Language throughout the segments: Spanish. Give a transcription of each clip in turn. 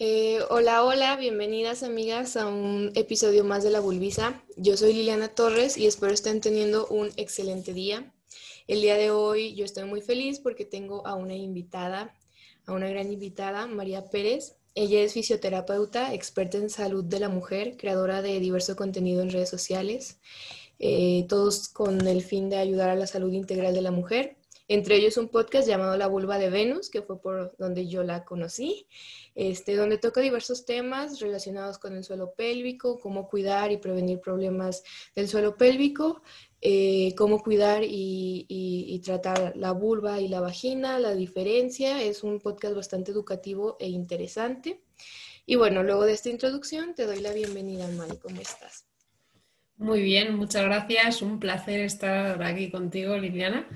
Eh, hola, hola, bienvenidas amigas a un episodio más de La Bulbisa. Yo soy Liliana Torres y espero estén teniendo un excelente día. El día de hoy yo estoy muy feliz porque tengo a una invitada, a una gran invitada, María Pérez. Ella es fisioterapeuta, experta en salud de la mujer, creadora de diverso contenido en redes sociales, eh, todos con el fin de ayudar a la salud integral de la mujer. Entre ellos un podcast llamado La Vulva de Venus, que fue por donde yo la conocí, este, donde toca diversos temas relacionados con el suelo pélvico, cómo cuidar y prevenir problemas del suelo pélvico, eh, cómo cuidar y, tratar la vulva y la vagina, la diferencia. Es un podcast bastante educativo e interesante. Y bueno, luego de esta introducción te doy la bienvenida, Mari. ¿Cómo estás? Muy bien, muchas gracias. Un placer estar aquí contigo, Liliana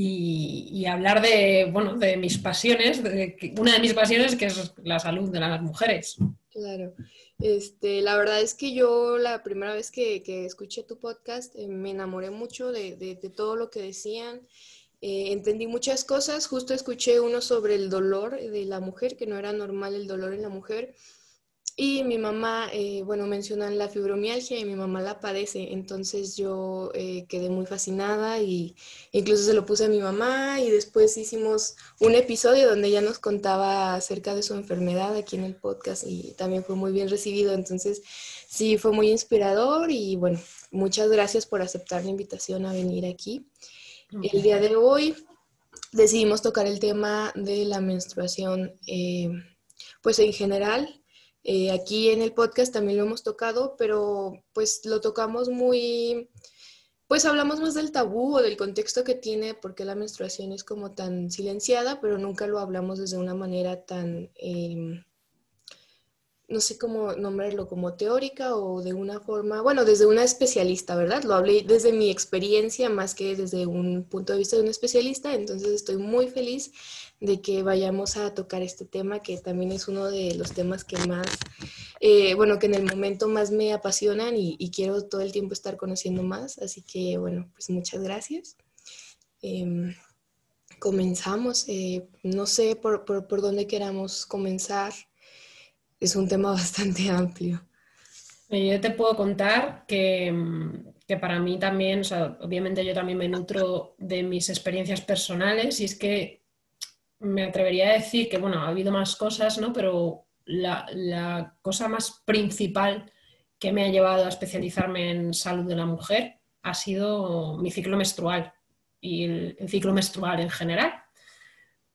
y, hablar de, bueno, de mis pasiones, una de mis pasiones que es la salud de las mujeres. Claro. Este, la verdad es que yo la primera vez que, escuché tu podcast eh, me enamoré mucho de, todo lo que decían. Eh, entendí muchas cosas. Justo escuché uno sobre el dolor de la mujer, que no era normal el dolor en la mujer. Y mi mamá, eh, bueno, mencionan la fibromialgia y mi mamá la padece, entonces yo eh, quedé muy fascinada y incluso se lo puse a mi mamá y después hicimos un episodio donde ella nos contaba acerca de su enfermedad aquí en el podcast y también fue muy bien recibido, entonces sí, fue muy inspirador y bueno, muchas gracias por aceptar la invitación a venir aquí. El día de hoy decidimos tocar el tema de la menstruación, eh, pues en general eh, aquí en el podcast también lo hemos tocado, pero pues lo tocamos muy, pues hablamos más del tabú o del contexto que tiene, porque la menstruación es como tan silenciada, pero nunca lo hablamos desde una manera tan, em, no sé cómo nombrarlo, como teórica o de una forma, bueno, desde una especialista, ¿verdad? Lo hablé desde mi experiencia más que desde un punto de vista de un especialista, entonces estoy muy feliz de que vayamos a tocar este tema, que también es uno de los temas que más, eh, bueno, que en el momento más me apasionan y, quiero todo el tiempo estar conociendo más, así que bueno, pues muchas gracias. Em, comenzamos, eh, no sé por, por, por dónde queramos comenzar es un tema bastante amplio. Yo te puedo contar que, que para mí también, obviamente yo también me nutro de mis experiencias personales y es que me atrevería a decir que, bueno, ha habido más cosas, ¿no? Pero la, la cosa más principal que me ha llevado a especializarme en salud de la mujer ha sido mi ciclo menstrual y el ciclo menstrual en general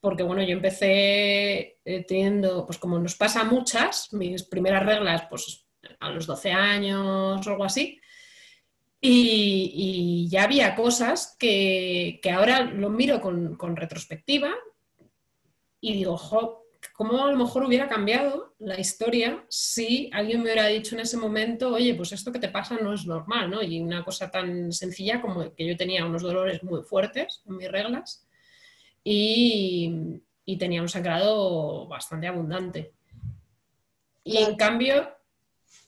porque bueno, yo empecé eh, teniendo, pues como nos pasa muchas, mis primeras reglas, pues a los 12 años o algo así, y, ya había cosas que, ahora lo miro con, retrospectiva y digo, jo, ¿cómo a lo mejor hubiera cambiado la historia si alguien me hubiera dicho en ese momento, oye, pues esto que te pasa no es normal, ¿no? Y una cosa tan sencilla como que yo tenía unos dolores muy fuertes en mis reglas y, tenía un sangrado bastante abundante. Y en cambio,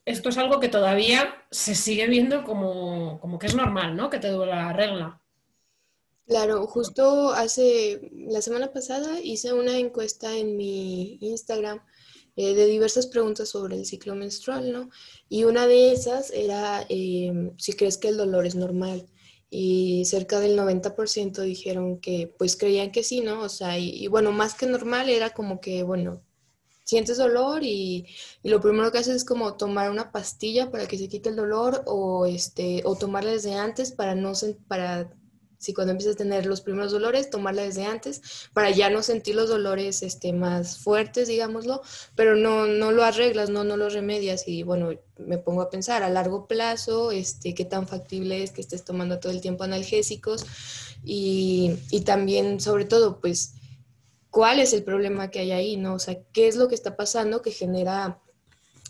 esto es algo que todavía se sigue viendo como, que es normal, ¿no? Que te duele la regla. Claro, justo hace la semana pasada hice una encuesta en mi Instagram eh, de diversas preguntas sobre el ciclo menstrual, ¿no? Y una de esas era eh, si crees que el dolor es normal y cerca del 90% dijeron que pues creían que sí, ¿no? O sea, y, bueno, más que normal era como que, bueno, sientes dolor y, lo primero que haces es como tomar una pastilla para que se quite el dolor o, este, o tomarla desde antes para no, para si cuando empiezas a tener los primeros dolores, tomarla desde antes para ya no sentir los dolores este, más fuertes, digámoslo, pero no, no lo arreglas, no, no lo remedias y bueno, me pongo a pensar a largo plazo, este, qué tan factible es que estés tomando todo el tiempo analgésicos y, y también, sobre todo, pues, cuál es el problema que hay ahí, ¿no? O sea, qué es lo que está pasando que genera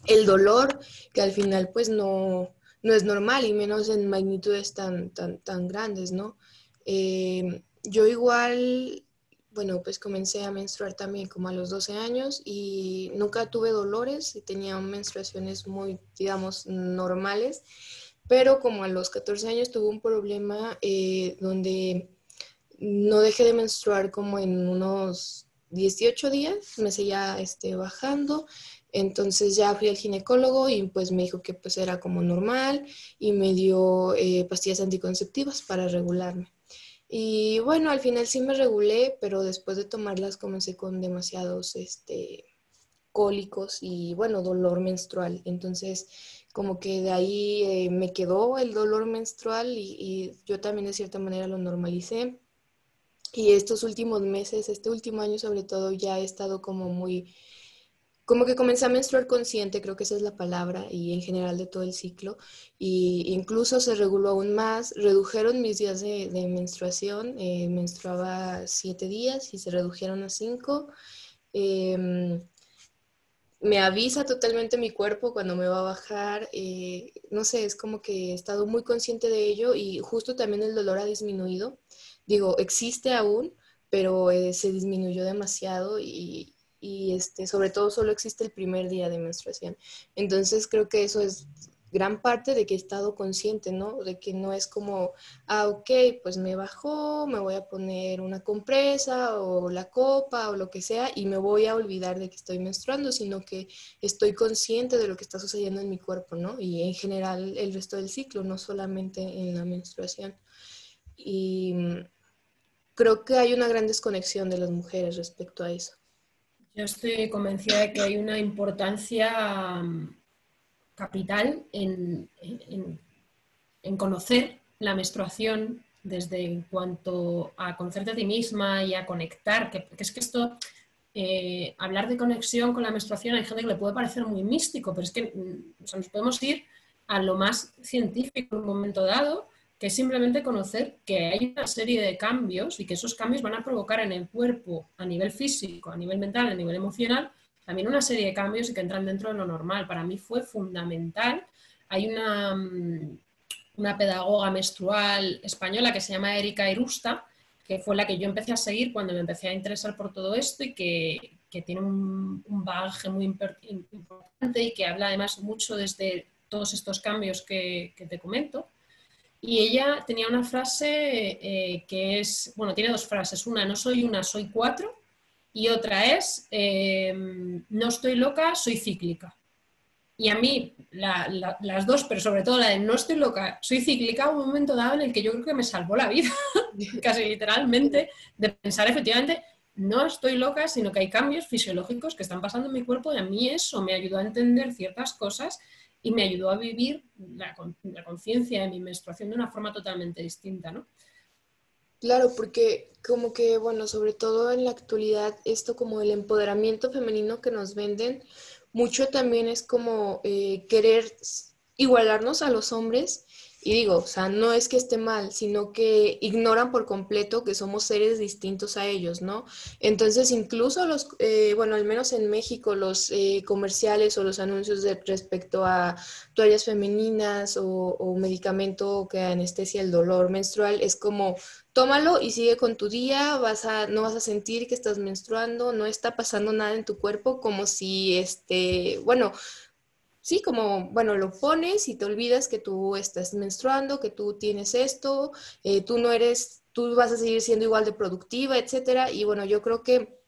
el dolor que al final pues no, no es normal y menos en magnitudes tan, tan, tan grandes, ¿no? Eh, yo igual, bueno, pues comencé a menstruar también como a los 12 años y nunca tuve dolores y tenía menstruaciones muy, digamos, normales, pero como a los 14 años tuve un problema eh, donde no dejé de menstruar como en unos 18 días me seguía este, bajando, entonces ya fui al ginecólogo y pues me dijo que pues era como normal y me dio eh, pastillas anticonceptivas para regularme. Y bueno, al final sí me regulé, pero después de tomarlas comencé con demasiados este, cólicos y bueno, dolor menstrual. Entonces como que de ahí eh, me quedó el dolor menstrual y, y yo también de cierta manera lo normalicé. Y estos últimos meses, este último año sobre todo, ya he estado como muy como que comencé a menstruar consciente, creo que esa es la palabra, y en general de todo el ciclo, y incluso se reguló aún más, redujeron mis días de, menstruación, eh, menstruaba siete días y se redujeron a cinco. Em, me avisa totalmente mi cuerpo cuando me va a bajar, eh, no sé, es como que he estado muy consciente de ello y justo también el dolor ha disminuido. Digo, existe aún, pero eh, se disminuyó demasiado y, y este, sobre todo solo existe el primer día de menstruación. Entonces creo que eso es gran parte de que he estado consciente, ¿no? De que no es como, ah, ok, pues me bajó, me voy a poner una compresa o la copa o lo que sea y me voy a olvidar de que estoy menstruando, sino que estoy consciente de lo que está sucediendo en mi cuerpo, ¿no? Y en general el resto del ciclo, no solamente en la menstruación. Y mm, creo que hay una gran desconexión de las mujeres respecto a eso. Yo estoy convencida de que hay una importancia mm, capital en, conocer la menstruación desde en cuanto a conocerte a ti misma y a conectar, que, es que esto, eh, hablar de conexión con la menstruación, hay gente que le puede parecer muy místico, pero es que mm, nos podemos ir a lo más científico en un momento dado que es simplemente conocer que hay una serie de cambios y que esos cambios van a provocar en el cuerpo a nivel físico, a nivel mental, a nivel emocional, también una serie de cambios y que entran dentro de lo normal. Para mí fue fundamental. Hay una, mm, una pedagoga menstrual española que se llama Erika Irusta, que fue la que yo empecé a seguir cuando me empecé a interesar por todo esto y que, tiene un, un, bagaje muy importante y que habla además mucho desde todos estos cambios que, que te comento. Y ella tenía una frase eh, que es, bueno, tiene dos frases. Una, no soy una, soy cuatro. Y otra es, em, no estoy loca, soy cíclica. Y a mí, las dos, pero sobre todo la de no estoy loca, soy cíclica, un momento dado en el que yo creo que me salvó la vida, casi literalmente, de pensar efectivamente, no estoy loca, sino que hay cambios fisiológicos que están pasando en mi cuerpo y a mí eso me ayudó a entender ciertas cosas y me ayudó a vivir la, conciencia de mi menstruación de una forma totalmente distinta, ¿no? Claro, porque como que, bueno, sobre todo en la actualidad, esto como el empoderamiento femenino que nos venden, mucho también es como eh, querer igualarnos a los hombres y digo, o sea, no es que esté mal, sino que ignoran por completo que somos seres distintos a ellos, ¿no? Entonces, incluso los, eh, bueno, al menos en México, los eh, comerciales o los anuncios de, respecto a toallas femeninas o, o medicamento que anestesia el dolor menstrual, es como, tómalo y sigue con tu día, vas a, no vas a sentir que estás menstruando, no está pasando nada en tu cuerpo, como si, este, bueno, sí, como, bueno, lo pones y te olvidas que tú estás menstruando, que tú tienes esto, eh, tú no eres, tú vas a seguir siendo igual de productiva, etcétera. Y bueno, yo creo que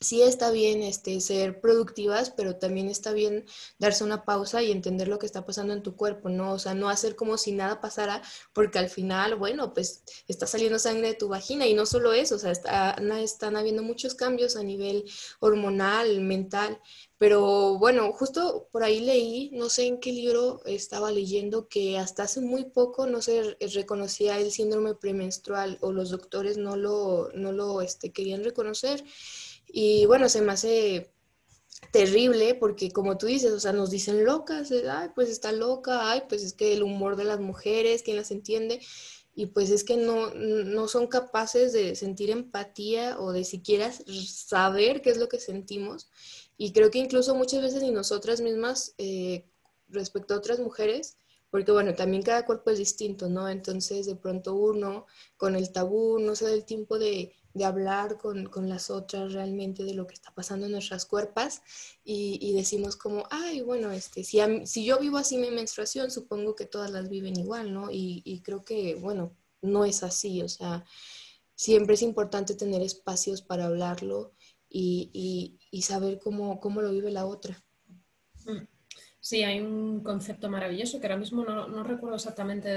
sí está bien este, ser productivas, pero también está bien darse una pausa y entender lo que está pasando en tu cuerpo, ¿no? O sea, no hacer como si nada pasara, porque al final, bueno, pues está saliendo sangre de tu vagina y no solo eso, o sea, están habiendo muchos cambios a nivel hormonal, mental, pero bueno, justo por ahí leí, no sé en qué libro estaba leyendo, que hasta hace muy poco no se reconocía el síndrome premenstrual o los doctores no lo, no lo este, querían reconocer. Y bueno, se me hace terrible porque como tú dices, o sea, nos dicen locas, ay, pues está loca, ay, pues es que el humor de las mujeres, ¿quién las entiende? Y pues es que no, no son capaces de sentir empatía o de siquiera saber qué es lo que sentimos. Y creo que incluso muchas veces ni nosotras mismas, eh, respecto a otras mujeres, porque bueno, también cada cuerpo es distinto, ¿no? Entonces de pronto uno con el tabú no se da el tiempo de, de hablar con, con, las otras realmente de lo que está pasando en nuestras cuerpos y, y decimos como, ay, bueno, este, si, si yo vivo así mi menstruación, supongo que todas las viven igual, ¿no? Y, y creo que, bueno, no es así, o sea, siempre es importante tener espacios para hablarlo y, saber cómo, cómo lo vive la otra. Mm. Sí, hay un concepto maravilloso que ahora mismo no, recuerdo exactamente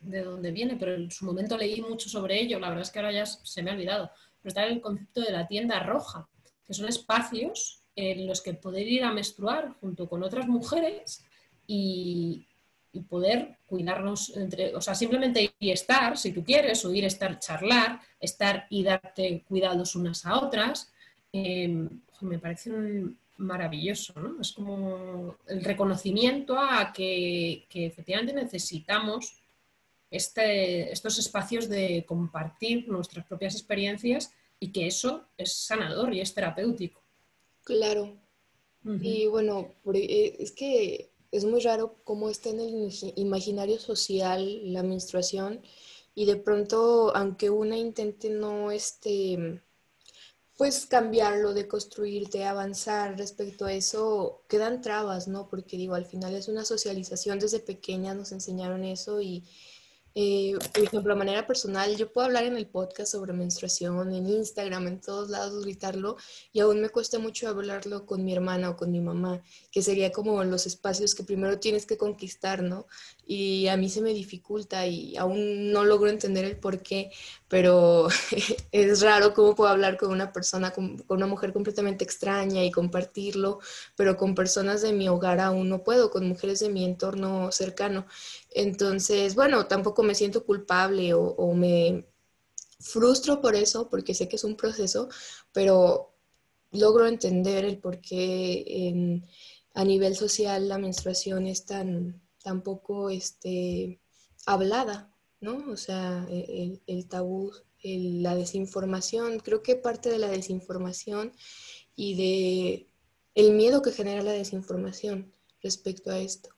de, dónde viene, pero en su momento leí mucho sobre ello, la verdad es que ahora ya se me ha olvidado, pero está el concepto de la tienda roja, que son espacios en los que poder ir a menstruar junto con otras mujeres y, poder cuidarnos entre, o sea, simplemente ir y estar, si tú quieres, o ir, estar, charlar, estar y darte cuidados unas a otras, eh, me parece un, maravilloso, ¿no? Es como el reconocimiento a que, efectivamente necesitamos este, estos espacios de compartir nuestras propias experiencias y que eso es sanador y es terapéutico. Claro. Y bueno, eh, es que es muy raro cómo está en el imaginario social la menstruación y de pronto, aunque una intente no este, pues cambiarlo, de construirte, avanzar respecto a eso, quedan trabas, ¿no? Porque digo, al final es una socialización, desde pequeña nos enseñaron eso y eh, por ejemplo, de manera personal, yo puedo hablar en el podcast sobre menstruación, en Instagram, en todos lados, gritarlo, y aún me cuesta mucho hablarlo con mi hermana o con mi mamá, que sería como los espacios que primero tienes que conquistar, ¿no? Y a mí se me dificulta y aún no logro entender el por qué, pero es raro cómo puedo hablar con una persona, con, una mujer completamente extraña y compartirlo, pero con personas de mi hogar aún no puedo, con mujeres de mi entorno cercano. Entonces, bueno, tampoco me siento culpable o, me frustro por eso, porque sé que es un proceso, pero logro entender el por qué a nivel social la menstruación es tan, tan poco este, hablada, ¿no? O sea, e, el, tabú, la desinformación, creo que parte de la desinformación y de el miedo que genera la desinformación respecto a esto.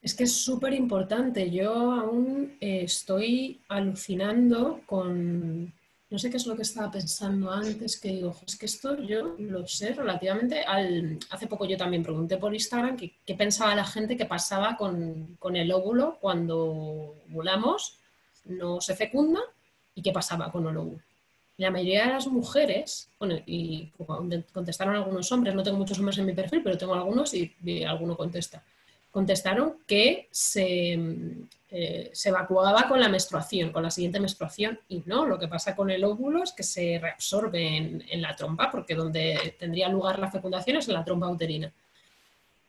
Es que es súper importante. Yo aún eh, estoy alucinando con, no sé qué es lo que estaba pensando antes, que digo, es que esto yo lo sé relativamente. Al, hace poco yo también pregunté por Instagram qué, pensaba la gente que pasaba con, el óvulo cuando volamos, no se fecunda, y qué pasaba con el óvulo. La mayoría de las mujeres, bueno, y contestaron algunos hombres, no tengo muchos hombres en mi perfil, pero tengo algunos y alguno contesta contestaron que se, eh, se, evacuaba con la menstruación, con la siguiente menstruación, y no, lo que pasa con el óvulo es que se reabsorbe en, la trompa, porque donde tendría lugar la fecundación es en la trompa uterina.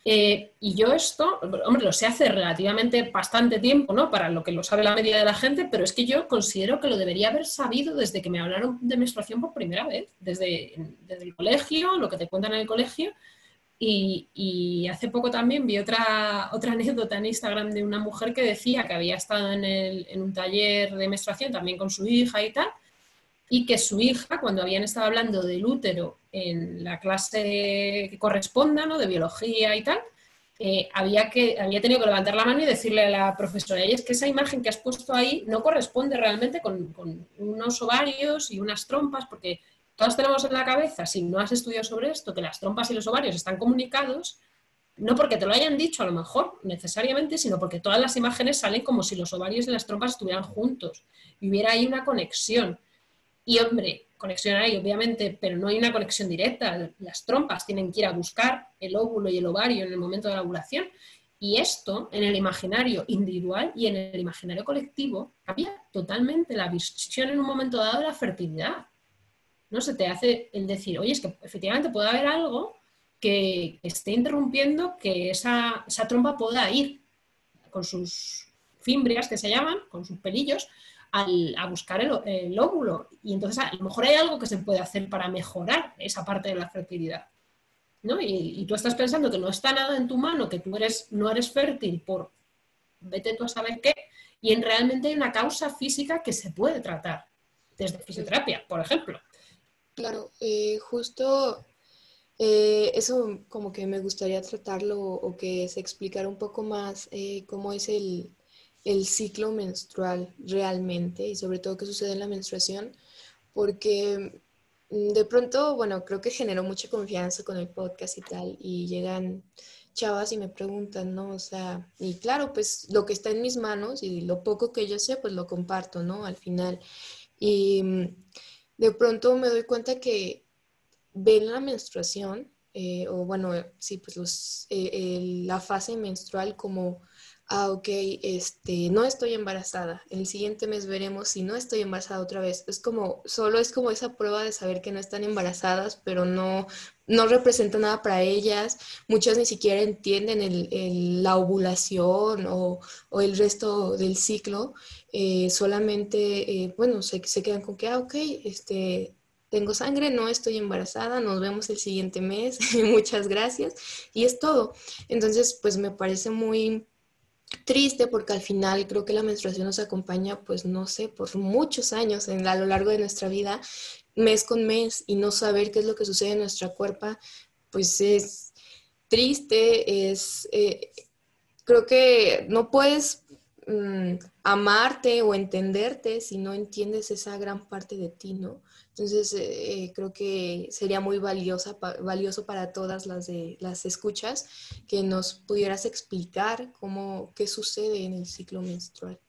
Eh, y yo esto, hombre, lo sé hace relativamente bastante tiempo, ¿no? Para lo que lo sabe la media de la gente, pero es que yo considero que lo debería haber sabido desde que me hablaron de menstruación por primera vez, desde, desde el colegio, lo que te cuentan en el colegio, y, hace poco también vi otra, otra anécdota en Instagram de una mujer que decía que había estado en, un taller de menstruación también con su hija y tal, y que su hija, cuando habían estado hablando del útero en la clase que corresponda, ¿no? de biología y tal, eh, había, que, había tenido que levantar la mano y decirle a la profesora, y es que esa imagen que has puesto ahí no corresponde realmente con, con unos ovarios y unas trompas, porque todos tenemos en la cabeza, si no has estudiado sobre esto, que las trompas y los ovarios están comunicados, no porque te lo hayan dicho a lo mejor necesariamente, sino porque todas las imágenes salen como si los ovarios y las trompas estuvieran juntos y hubiera ahí una conexión. Y hombre, conexión hay obviamente, pero no hay una conexión directa. Las trompas tienen que ir a buscar el óvulo y el ovario en el momento de la ovulación. Y esto en el imaginario individual y en el imaginario colectivo cambia totalmente la visión en un momento dado de la fertilidad. ¿No? Se te hace el decir, oye, es que efectivamente puede haber algo que esté interrumpiendo que esa, esa trompa pueda ir con sus fimbrias, que se llaman, con sus pelillos, a buscar el, óvulo. Y entonces a lo mejor hay algo que se puede hacer para mejorar esa parte de la fertilidad. ¿no? Y, tú estás pensando que no está nada en tu mano, que tú eres, no eres fértil por vete tú a saber qué, y en realmente hay una causa física que se puede tratar desde fisioterapia, por ejemplo. Claro, eh, justo eh, eso como que me gustaría tratarlo o que se explicara un poco más eh, cómo es el, ciclo menstrual realmente y sobre todo qué sucede en la menstruación, porque mm, de pronto, bueno, creo que generó mucha confianza con el podcast y tal, y llegan chavas y me preguntan, ¿no? O sea, y claro, pues lo que está en mis manos y lo poco que yo sé, pues lo comparto, ¿no? Al final. Y mm, de pronto me doy cuenta que ven la menstruación, eh, o bueno, sí, pues los, la fase menstrual como ah, ok, este, no estoy embarazada. El siguiente mes veremos si no estoy embarazada otra vez. Es como, solo es como esa prueba de saber que no están embarazadas, pero no, no representa nada para ellas. Muchas ni siquiera entienden el, la ovulación o, o, el resto del ciclo. Eh, solamente, eh, bueno, se, se, quedan con que, ah, ok, este, tengo sangre, no estoy embarazada, nos vemos el siguiente mes, muchas gracias. Y es todo. Entonces, pues me parece muy triste porque al final creo que la menstruación nos acompaña, pues no sé, por muchos años en, a lo largo de nuestra vida, mes con mes, y no saber qué es lo que sucede en nuestra cuerpo, pues es triste, es, eh, creo que no puedes mm, amarte o entenderte si no entiendes esa gran parte de ti, ¿no? Entonces, eh, creo que sería muy valiosa, valioso para todas las, de, las escuchas que nos pudieras explicar cómo, qué sucede en el ciclo menstrual.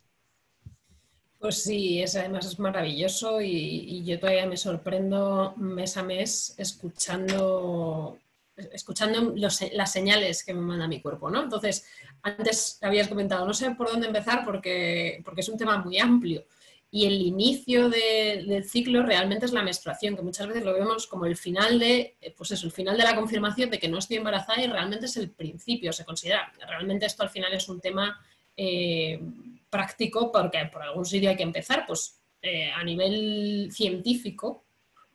Pues sí, es, además es maravilloso y, yo todavía me sorprendo mes a mes escuchando, escuchando las señales que me manda mi cuerpo, ¿no? Entonces, antes habías comentado, no sé por dónde empezar porque, porque es un tema muy amplio y el inicio del ciclo realmente es la menstruación, que muchas veces lo vemos como el final de, eh, pues eso, el final de la confirmación de que no estoy embarazada y realmente es el principio, se considera. Realmente esto al final es un tema eh, práctico porque por algún sitio hay que empezar, pues eh, a nivel científico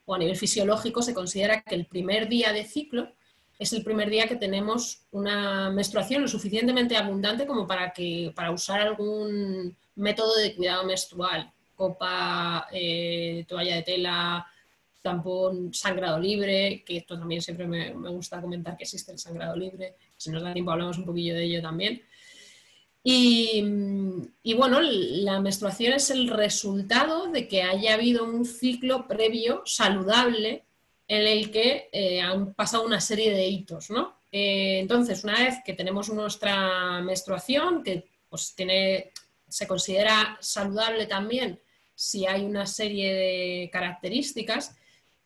o a nivel fisiológico se considera que el primer día de ciclo es el primer día que tenemos una menstruación lo suficientemente abundante como para, que, para usar algún método de cuidado menstrual copa, eh, toalla de tela, tampón, sangrado libre, que esto también siempre me, gusta comentar que existe el sangrado libre, si nos da tiempo hablamos un poquillo de ello también. Y, bueno, la menstruación es el resultado de que haya habido un ciclo previo saludable en el que eh, han pasado una serie de hitos, ¿no? Eh, entonces, una vez que tenemos nuestra menstruación, que pues, tiene, se considera saludable también si hay una serie de características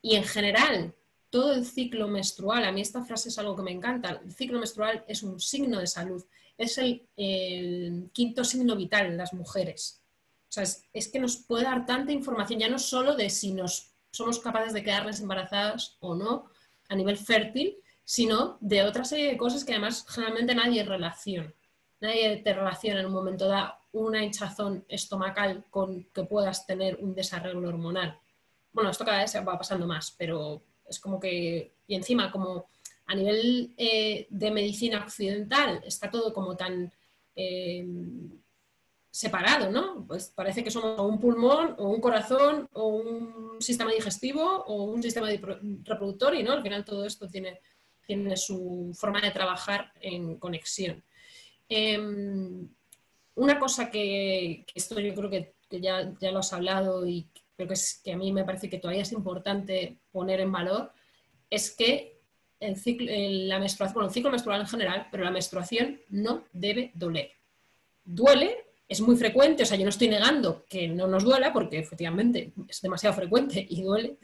y en general todo el ciclo menstrual, a mí esta frase es algo que me encanta, el ciclo menstrual es un signo de salud, es el, quinto signo vital en las mujeres. O sea, es, que nos puede dar tanta información, ya no solo de si nos somos capaces de quedarles embarazadas o no a nivel fértil, sino de otra serie de cosas que además generalmente nadie relaciona. Nadie te relaciona en un momento dado una hinchazón estomacal con que puedas tener un desarreglo hormonal. Bueno, esto cada vez va pasando más, pero es como que, y encima como a nivel eh, de medicina occidental está todo como tan eh, separado, ¿no? Pues parece que somos un pulmón o un corazón o un sistema digestivo o un sistema reproductor y no, al final todo esto tiene, tiene su forma de trabajar en conexión. Em, una cosa que, esto yo creo que, ya, ya, lo has hablado y creo que, es, que a mí me parece que todavía es importante poner en valor, es que el ciclo, la menstruación, bueno, el ciclo menstrual en general, pero la menstruación no debe doler. Duele, es muy frecuente, o sea, yo no estoy negando que no nos duela, porque efectivamente es demasiado frecuente y duele,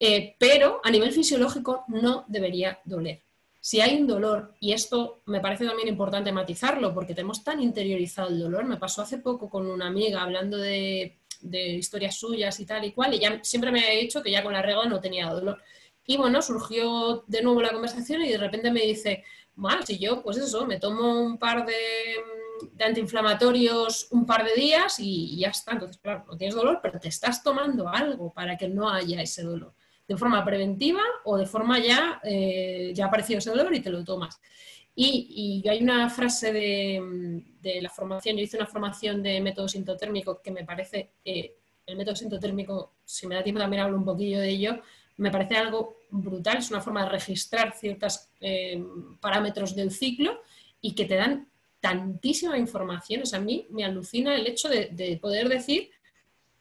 eh, pero a nivel fisiológico no debería doler si hay un dolor, y esto me parece también importante matizarlo, porque tenemos tan interiorizado el dolor, me pasó hace poco con una amiga hablando de, historias suyas y tal y cual, y ella siempre me ha dicho que ya con la regla no tenía dolor. Y bueno, surgió de nuevo la conversación y de repente me dice, mal, si yo, pues eso, me tomo un par de, antiinflamatorios un par de días y, ya está. Entonces, claro, no tienes dolor, pero te estás tomando algo para que no haya ese dolor de forma preventiva o de forma ya, eh, ya aparecido ese dolor y te lo tomas. Y, y hay una frase de, de, la formación, yo hice una formación de método sintotérmico que me parece, eh, el método sintotérmico, si me da tiempo también hablo un poquillo de ello, me parece algo brutal, es una forma de registrar ciertos eh, parámetros del ciclo y que te dan tantísima información. O a mí me alucina el hecho de, de poder decir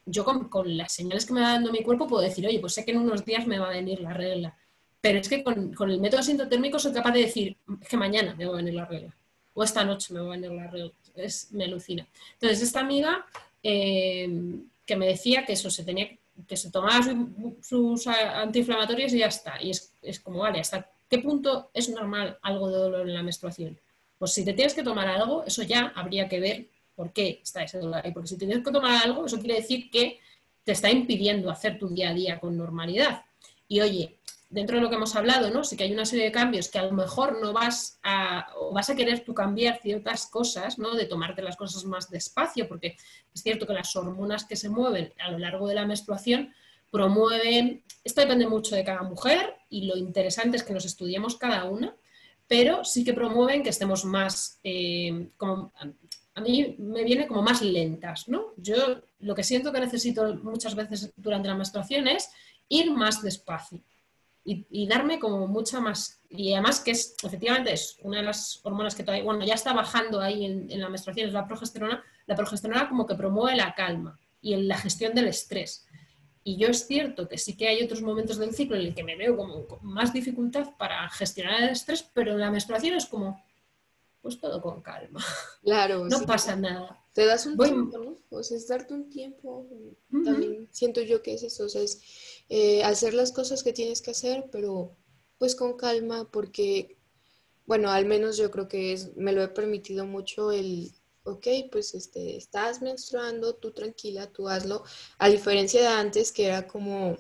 yo con, las señales que me va dando mi cuerpo puedo decir, oye, pues sé que en unos días me va a venir la regla. Pero es que con, el método sintotérmico soy capaz de decir, es que mañana me va a venir la regla. O esta noche me va a venir la regla. Es, me alucina. Entonces, esta amiga eh, que me decía que eso se tenía que se tomaba sus antiinflamatorios y ya está. Y es, es como, vale, ¿hasta qué punto es normal algo de dolor en la menstruación? Pues si te tienes que tomar algo, eso ya habría que ver por qué está ese dolor ahí. Porque si tienes que tomar algo, eso quiere decir que te está impidiendo hacer tu día a día con normalidad. Y oye, dentro de lo que hemos hablado, ¿no? Sí que hay una serie de cambios que a lo mejor no vas a, o vas a querer tú cambiar ciertas cosas, ¿no? De tomarte las cosas más despacio, porque es cierto que las hormonas que se mueven a lo largo de la menstruación promueven, esto depende mucho de cada mujer y lo interesante es que nos estudiemos cada una, pero sí que promueven que estemos más, eh, a mí me viene como más lentas, ¿no? Yo lo que siento que necesito muchas veces durante la menstruación es ir más despacio y, darme como mucha más, y además que es, efectivamente, es una de las hormonas que todavía, bueno, ya está bajando ahí en, la menstruación, es la progesterona, la progesterona como que promueve la calma y la gestión del estrés. Y yo es cierto que sí que hay otros momentos del ciclo en el que me veo como con más dificultad para gestionar el estrés, pero en la menstruación es como, pues todo con calma. Claro. no pasa nada. Te das un tiempo, ¿no? O sea, es darte un tiempo. También siento yo que es eso, o sea, es eh, hacer las cosas que tienes que hacer, pero pues con calma, porque, bueno, al menos yo creo que es, me lo he permitido mucho el, ok, pues este, estás menstruando, tú tranquila, tú hazlo, a diferencia de antes que era como,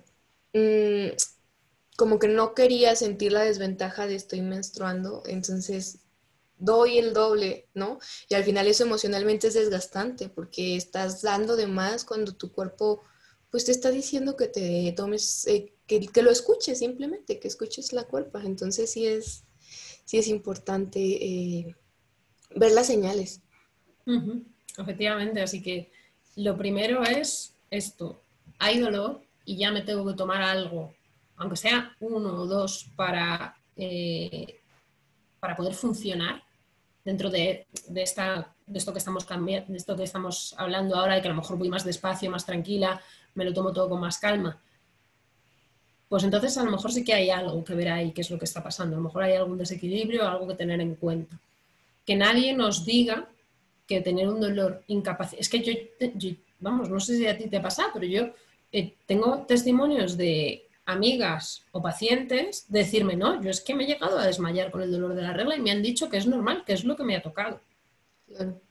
mm, como que no quería sentir la desventaja de estoy menstruando, entonces doy el doble, ¿no? Y al final eso emocionalmente es desgastante porque estás dando de más cuando tu cuerpo pues te está diciendo que te tomes, eh, que, lo escuches simplemente, que escuches la cuerpo. Entonces sí es, sí es importante eh, ver las señales. Efectivamente, así que lo primero es esto, hay dolor y ya me tengo que tomar algo, aunque sea uno o dos, para, eh, para poder funcionar dentro de, esta, de esto que estamos de esto que estamos hablando ahora, y que a lo mejor voy más despacio, más tranquila, me lo tomo todo con más calma. Pues entonces a lo mejor sí que hay algo que ver ahí, qué es lo que está pasando. A lo mejor hay algún desequilibrio, algo que tener en cuenta. Que nadie nos diga que tener un dolor incapacitante. Es que yo, vamos, no sé si a ti te pasa, pero yo eh, tengo testimonios de amigas o pacientes decirme, no, yo es que me he llegado a desmayar con el dolor de la regla y me han dicho que es normal, que es lo que me ha tocado.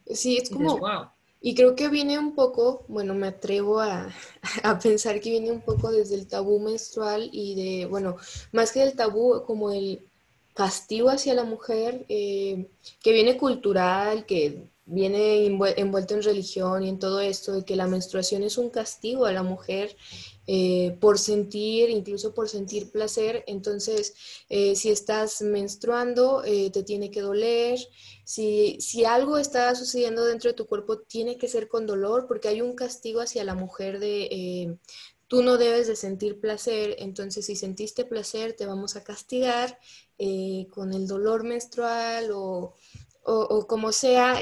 Sí, es como... Y creo que viene un poco, bueno, me atrevo a, pensar que viene un poco desde el tabú menstrual y de, bueno, más que del tabú, como el castigo hacia la mujer, eh, que viene cultural, que viene envuelto en religión y en todo esto, de que la menstruación es un castigo a la mujer eh, por sentir, incluso por sentir placer. Entonces, eh, si estás menstruando, eh, te tiene que doler. Si, si algo está sucediendo dentro de tu cuerpo, tiene que ser con dolor, porque hay un castigo hacia la mujer de... Tú no debes de sentir placer, entonces si sentiste placer te vamos a castigar con el dolor menstrual o, o, como sea,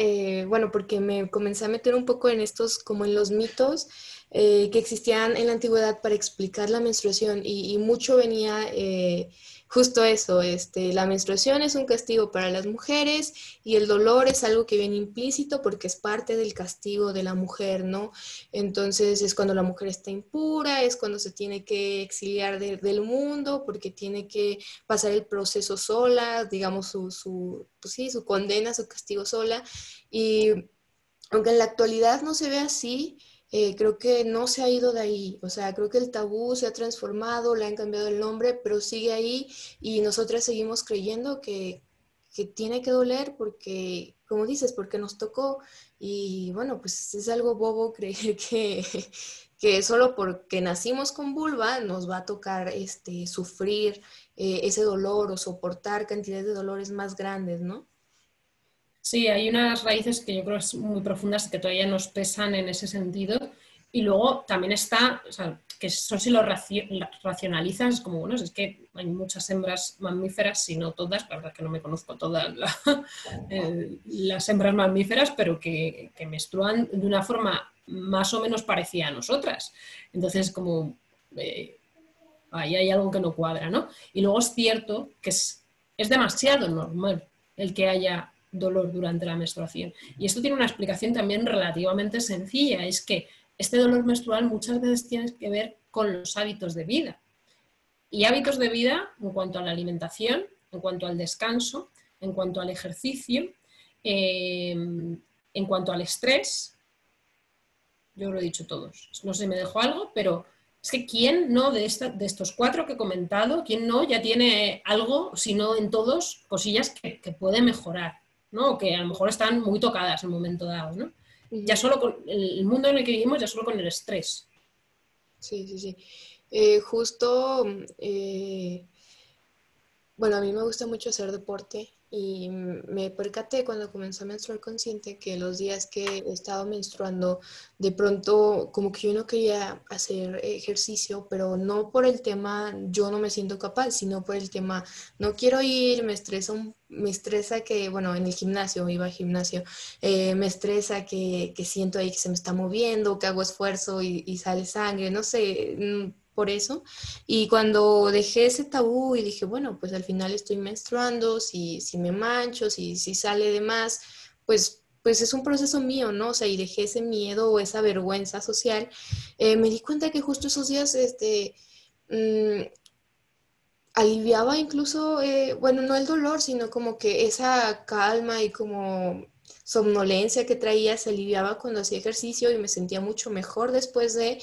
bueno, porque me comencé a meter un poco en estos, como en los mitos eh, que existían en la antigüedad para explicar la menstruación y, mucho venía eh, justo eso, este, la menstruación es un castigo para las mujeres y el dolor es algo que viene implícito porque es parte del castigo de la mujer, ¿no? Entonces es cuando la mujer está impura, es cuando se tiene que exiliar del mundo porque tiene que pasar el proceso sola, digamos su, pues sí, su condena, su castigo sola y aunque en la actualidad no se ve así, eh, creo que no se ha ido de ahí, o sea, creo que el tabú se ha transformado, le han cambiado el nombre, pero sigue ahí y nosotras seguimos creyendo que, que tiene que doler porque, como dices, porque nos tocó y bueno, pues es algo bobo creer que, que solo porque nacimos con vulva nos va a tocar este, sufrir eh, ese dolor o soportar cantidades de dolores más grandes, ¿no? Sí, hay unas raíces que yo creo que son muy profundas que todavía nos pesan en ese sentido. Y luego también está, o sea, que eso si lo racionalizas, como, bueno, es que hay muchas hembras mamíferas, si no todas, la verdad que no me conozco todas eh, las hembras mamíferas, pero que, que, menstruan de una forma más o menos parecida a nosotras. Entonces, como eh, ahí hay algo que no cuadra, ¿no? Y luego es cierto que es, es demasiado normal el que haya dolor durante la menstruación. Y esto tiene una explicación también relativamente sencilla, es que este dolor menstrual muchas veces tiene que ver con los hábitos de vida. Y hábitos de vida en cuanto a la alimentación, en cuanto al descanso, en cuanto al ejercicio, eh, en cuanto al estrés. Yo lo he dicho todos. No sé si me dejo algo, pero es que ¿quién no de, de estos cuatro que he comentado, quién no ya tiene algo, si no en todos, cosillas que puede mejorar, ¿no? que a lo mejor están muy tocadas en un momento dado, ¿no? Ya solo con el mundo en el que vivimos, ya solo con el estrés. Sí, sí, sí. Eh, justo, eh, bueno, a mí me gusta mucho hacer deporte y me percaté cuando comencé a menstruar consciente que los días que he estado menstruando, de pronto como que yo no quería hacer ejercicio, pero no por el tema yo no me siento capaz, sino por el tema no quiero ir, me estresa, me estresa que, bueno, en el gimnasio, iba al gimnasio, eh, me estresa que, que, siento ahí que se me está moviendo, que hago esfuerzo y, y sale sangre, no sé mm, por eso. Y cuando dejé ese tabú y dije, bueno, pues al final estoy menstruando, si, si me mancho, si, si sale de más, pues pues es un proceso mío, ¿no? O sea, y dejé ese miedo o esa vergüenza social, eh, me di cuenta que justo esos días, este, mm, aliviaba incluso, eh, bueno, no el dolor, sino como que esa calma y como somnolencia que traía se aliviaba cuando hacía ejercicio y me sentía mucho mejor después de,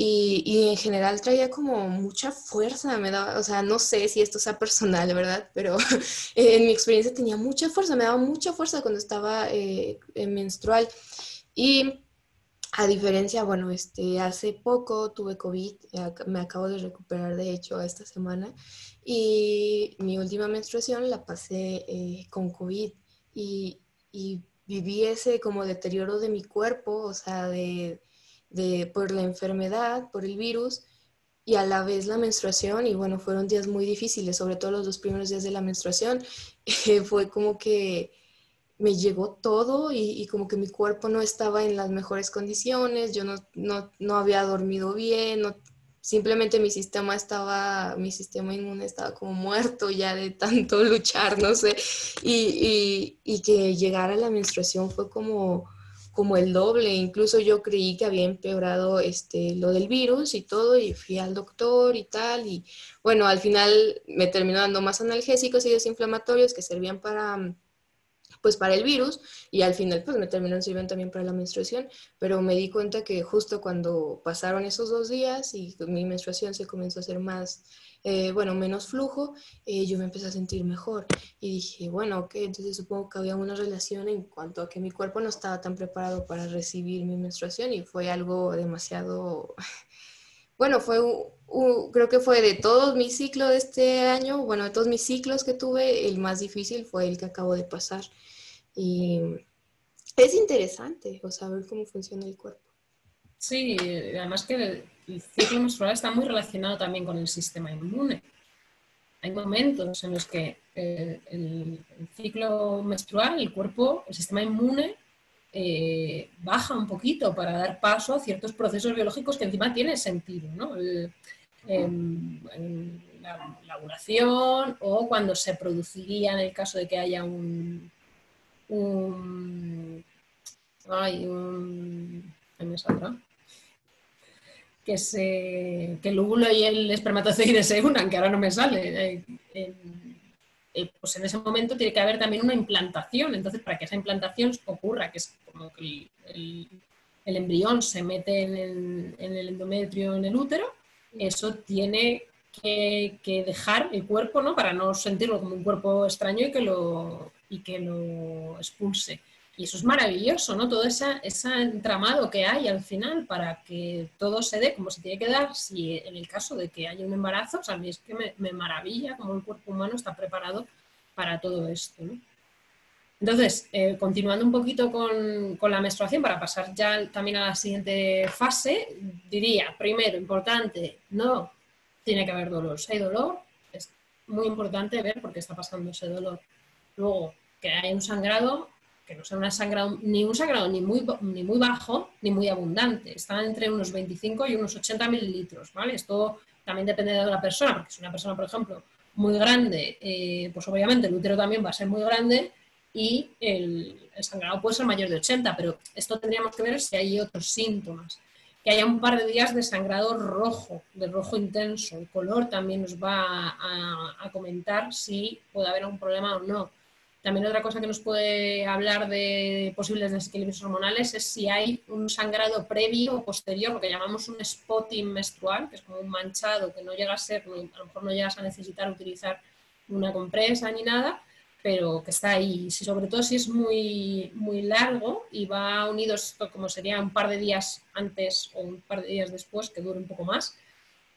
y, en general traía como mucha fuerza, me daba, o sea, no sé si esto sea personal, ¿verdad? Pero en mi experiencia tenía mucha fuerza, me daba mucha fuerza cuando estaba eh, menstrual. Y a diferencia, bueno, este, hace poco tuve COVID, me acabo de recuperar de hecho esta semana, y mi última menstruación la pasé eh, con COVID y, y viví ese como deterioro de mi cuerpo, o sea, de de, por la enfermedad, por el virus, y a la vez la menstruación, y bueno, fueron días muy difíciles, sobre todo los dos primeros días de la menstruación, fue como que me llegó todo y, como que mi cuerpo no estaba en las mejores condiciones, yo no, no, no había dormido bien, no, simplemente mi sistema estaba, mi sistema inmune estaba como muerto ya de tanto luchar, no sé, y, y, y que llegara la menstruación fue como como el doble, incluso yo creí que había empeorado este, lo del virus y todo, y fui al doctor y tal, y bueno, al final me terminó dando más analgésicos y desinflamatorios que servían para, pues para el virus, y al final pues me terminaron sirviendo también para la menstruación, pero me di cuenta que justo cuando pasaron esos dos días y mi menstruación se comenzó a hacer más eh, bueno, menos flujo, eh, yo me empecé a sentir mejor. Y dije, bueno, ok, entonces supongo que había una relación en cuanto a que mi cuerpo no estaba tan preparado para recibir mi menstruación y fue algo demasiado, bueno, fue, creo que fue de todos mis ciclos de este año, bueno, de todos mis ciclos que tuve, el más difícil fue el que acabo de pasar. Y es interesante, o saber cómo funciona el cuerpo. Sí, además que el ciclo menstrual está muy relacionado también con el sistema inmune. Hay momentos en los que eh, el, ciclo menstrual, el cuerpo, el sistema inmune eh, baja un poquito para dar paso a ciertos procesos biológicos que encima tienen sentido, ¿no? Em, la, ovulación o cuando se produciría en el caso de que haya un, un, ay, me saldrá? Que, se, que el óvulo y el espermatozoide se unan, que ahora no me sale. Eh, eh, pues en ese momento tiene que haber también una implantación. Entonces, para que esa implantación ocurra, que es como que el, embrión se mete en el, endometrio, en el útero, eso tiene que, dejar el cuerpo, ¿no? Para no sentirlo como un cuerpo extraño y que lo, y que lo expulse. Y eso es maravilloso, ¿no? Todo ese, entramado que hay al final para que todo se dé como se tiene que dar, si en el caso de que haya un embarazo, o a mí es que me, maravilla cómo el cuerpo humano está preparado para todo esto, ¿no? Entonces, eh, continuando un poquito con, con, la menstruación, para pasar ya también a la siguiente fase, diría, primero, importante, no tiene que haber dolor. Si hay dolor, es muy importante ver por qué está pasando ese dolor. Luego, que hay un sangrado, que no sea una sangrado, ni un sangrado ni muy, ni muy bajo ni muy abundante. Están entre unos 25 y unos 80 mililitros, ¿vale? Esto también depende de la persona, porque si una persona, por ejemplo, muy grande, eh, pues obviamente el útero también va a ser muy grande y el, sangrado puede ser mayor de 80, pero esto tendríamos que ver si hay otros síntomas. que haya un par de días de sangrado rojo, de rojo intenso. El color también nos va a, comentar si puede haber algún problema o no. También otra cosa que nos puede hablar de posibles desequilibrios hormonales es si hay un sangrado previo o posterior, lo que llamamos un spotting menstrual, que es como un manchado que no llega a ser, a lo mejor no llegas a necesitar utilizar una compresa ni nada, pero que está ahí. Sobre todo si es muy, muy largo y va unido, como sería un par de días antes o un par de días después, que dure un poco más,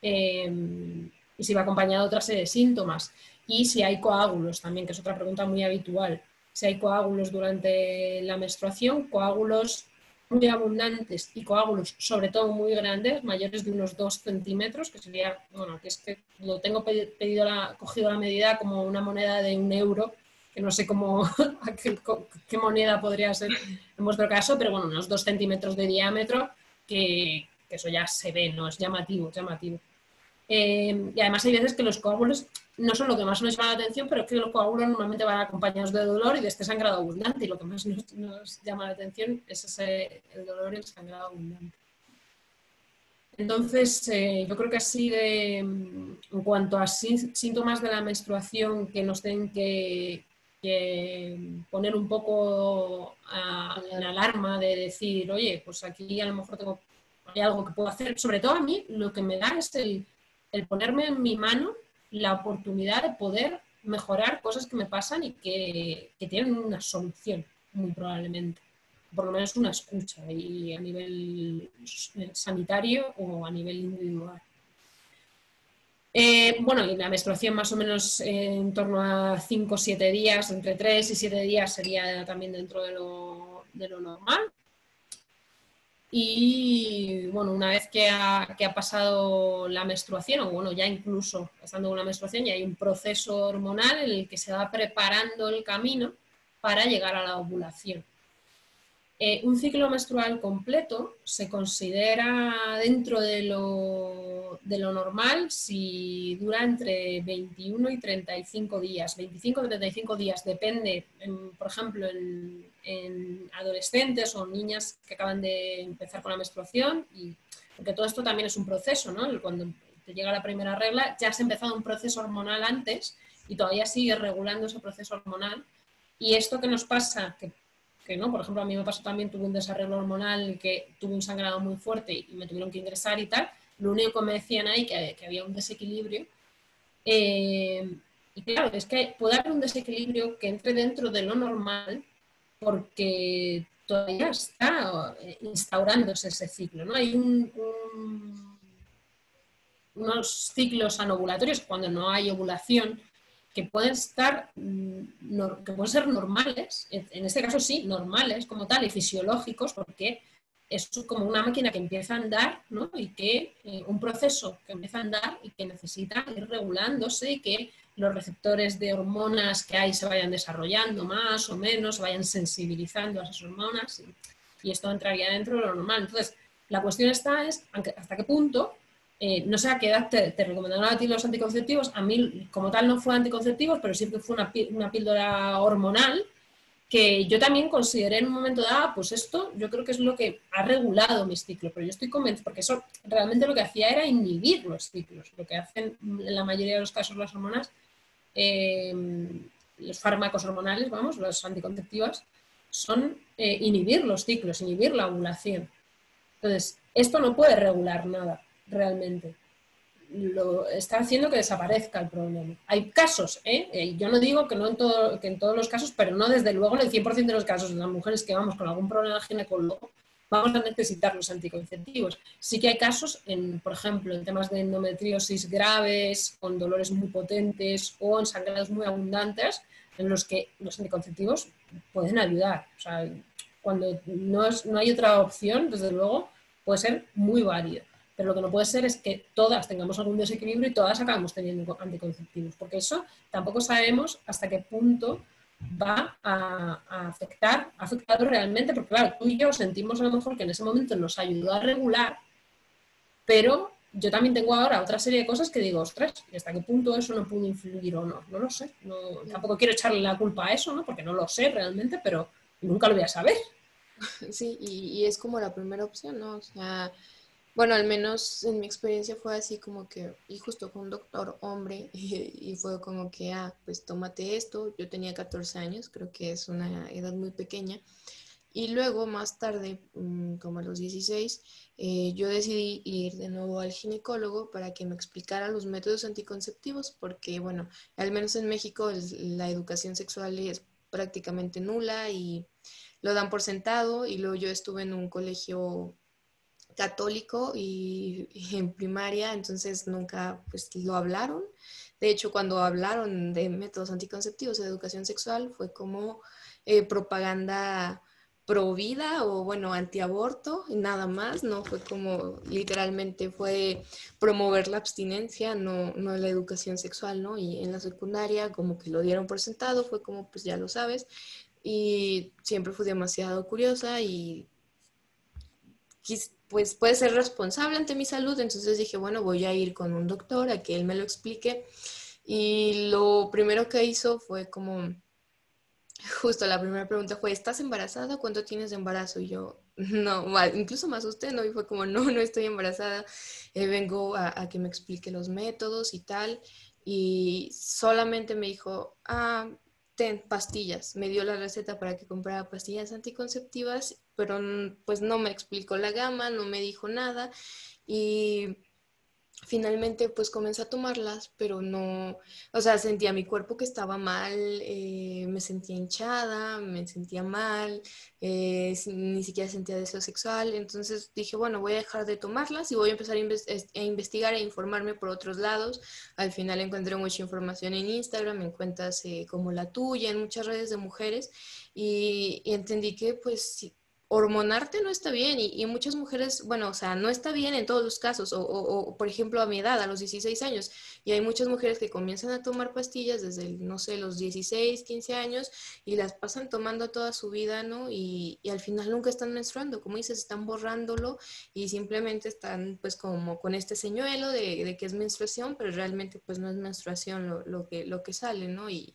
em, y si va acompañado de otra serie de síntomas. Y si hay coágulos también, que es otra pregunta muy habitual. Si hay coágulos durante la menstruación, coágulos muy abundantes y coágulos sobre todo muy grandes, mayores de unos 2 centímetros, que sería, bueno, que es que lo tengo pedido cogido la medida como una moneda de un euro, que no sé cómo, qué, moneda podría ser en vuestro caso, pero bueno, unos dos centímetros de diámetro, que, eso ya se ve, ¿no? Es llamativo, llamativo. Eh, y además hay veces que los coágulos no son lo que más nos llama la atención, pero es que los coágulos normalmente van acompañados de dolor y de este sangrado abundante, y lo que más nos, llama la atención es ese, el dolor y el sangrado abundante. Entonces, eh, yo creo que así de, en cuanto a síntomas de la menstruación que nos que, que poner un poco en alarma de decir, oye, pues aquí a lo mejor tengo hay algo que puedo hacer. Sobre todo a mí lo que me da es el, ponerme en mi mano la oportunidad de poder mejorar cosas que me pasan y que, que tienen una solución, muy probablemente. Por lo menos una escucha y a nivel sanitario o a nivel individual. Eh, bueno, y la menstruación más o menos en torno a 5 o 7 días, entre 3 y 7 días sería también dentro de lo, normal. Y bueno, una vez que ha, que ha, pasado la menstruación, o bueno, ya incluso en una menstruación, ya hay un proceso hormonal en el que se va preparando el camino para llegar a la ovulación. Eh, un ciclo menstrual completo se considera dentro de lo, normal si dura entre 21 y 35 días. 25 o 35 días depende, por ejemplo, en, adolescentes o niñas que acaban de empezar con la menstruación, y, porque todo esto también es un proceso, ¿no? Cuando te llega la primera regla, ya has empezado un proceso hormonal antes y todavía sigue regulando ese proceso hormonal. Y esto que nos pasa, que que no, por ejemplo, a mí me pasó también, tuve un desarrollo hormonal que tuve un sangrado muy fuerte y me tuvieron que ingresar y tal. Lo único que me decían ahí que, que había un desequilibrio. Eh, y claro, es que puede haber un desequilibrio que entre dentro de lo normal porque todavía está eh, instaurándose ese ciclo, ¿no? Hay unos ciclos anovulatorios cuando no hay ovulación que pueden estar, mm, que pueden ser normales, en este caso sí, normales como tal y fisiológicos, porque es como una máquina que empieza a andar, ¿no? Y que eh, un proceso que empieza a andar y que necesita ir regulándose y que los receptores de hormonas que hay se vayan desarrollando más o menos, se vayan sensibilizando a esas hormonas y, y esto entraría dentro de lo normal. Entonces, la cuestión está es hasta qué punto eh, no sé a qué edad te, recomendaron a ti los anticonceptivos. A mí, como tal, no fue anticonceptivos, pero siempre fue una, píldora hormonal que yo también consideré en un momento dado, pues esto yo creo que es lo que ha regulado mis ciclos, pero yo estoy convencida, porque eso realmente lo que hacía era inhibir los ciclos, lo que hacen en la mayoría de los casos las hormonas, eh, los fármacos hormonales, vamos, las anticonceptivas, son eh, inhibir los ciclos, inhibir la ovulación. Entonces, esto no puede regular nada realmente. Lo está haciendo que desaparezca el problema. Hay casos, ¿eh? ¿eh? yo no digo que no en, todo, que en todos los casos, pero no desde luego en el 100% de los casos de las mujeres que vamos con algún problema ginecólogo, vamos a necesitar los anticonceptivos. Sí que hay casos, en, por ejemplo, en temas de endometriosis graves, con dolores muy potentes o en sangrados muy abundantes, en los que los anticonceptivos pueden ayudar. O sea, cuando no, no hay otra opción, desde luego, puede ser muy válido. Pero lo que no puede ser es que todas tengamos algún desequilibrio y todas acabamos teniendo anticonceptivos, porque eso tampoco sabemos hasta qué punto va a, afectar, ha afectado realmente, porque claro, tú y yo sentimos a lo mejor que en ese momento nos ayudó a regular, pero yo también tengo ahora otra serie de cosas que digo, ostras, ¿y hasta qué punto eso no pudo influir o no? No lo sé. tampoco quiero echarle la culpa a eso, ¿no? Porque no lo sé realmente, pero nunca lo voy a saber. Sí, y, y es como la primera opción, ¿no? O sea, Bueno, al menos en mi experiencia fue así como que, y justo con un doctor hombre, y, fue como que, ah, pues tómate esto. Yo tenía 14 años, creo que es una edad muy pequeña. Y luego, más tarde, mm, como a los 16, eh, yo decidí ir de nuevo al ginecólogo para que me explicara los métodos anticonceptivos, porque, bueno, al menos en México la educación sexual es prácticamente nula y lo dan por sentado. Y luego yo estuve en un colegio católico y, en primaria, entonces nunca pues lo hablaron. De hecho, cuando hablaron de métodos anticonceptivos de educación sexual fue como eh, propaganda pro vida o bueno, antiaborto, nada más, no fue como literalmente fue promover la abstinencia, no, no la educación sexual, ¿no? Y en la secundaria como que lo dieron por sentado, fue como pues ya lo sabes, y siempre fui demasiado curiosa y pues puede ser responsable ante mi salud, entonces dije, bueno, voy a ir con un doctor a que él me lo explique. Y lo primero que hizo fue como, justo la primera pregunta fue, ¿estás embarazada? ¿Cuánto tienes de embarazo? Y yo, no, incluso más usted, ¿no? Y fue como, no, no estoy embarazada, eh, vengo a, a, que me explique los métodos y tal. Y solamente me dijo, ah, ten pastillas. Me dio la receta para que comprara pastillas anticonceptivas pero pues no me explicó la gama, no me dijo nada y finalmente pues comencé a tomarlas, pero no, o sea, sentía mi cuerpo que estaba mal, eh, me sentía hinchada, me sentía mal, eh, ni siquiera sentía deseo sexual, entonces dije, bueno, voy a dejar de tomarlas y voy a empezar a, investigar e informarme por otros lados. Al final encontré mucha información en Instagram, en cuentas eh, como la tuya, en muchas redes de mujeres y, entendí que pues hormonarte no está bien y, muchas mujeres, bueno, o sea, no está bien en todos los casos, o, por ejemplo a mi edad, a los 16 años, y hay muchas mujeres que comienzan a tomar pastillas desde, no sé, los 16, 15 años y las pasan tomando toda su vida, ¿no? Y, al final nunca están menstruando, como dices, están borrándolo y simplemente están pues como con este señuelo de, que es menstruación, pero realmente pues no es menstruación lo, lo, que, lo que sale, ¿no? Y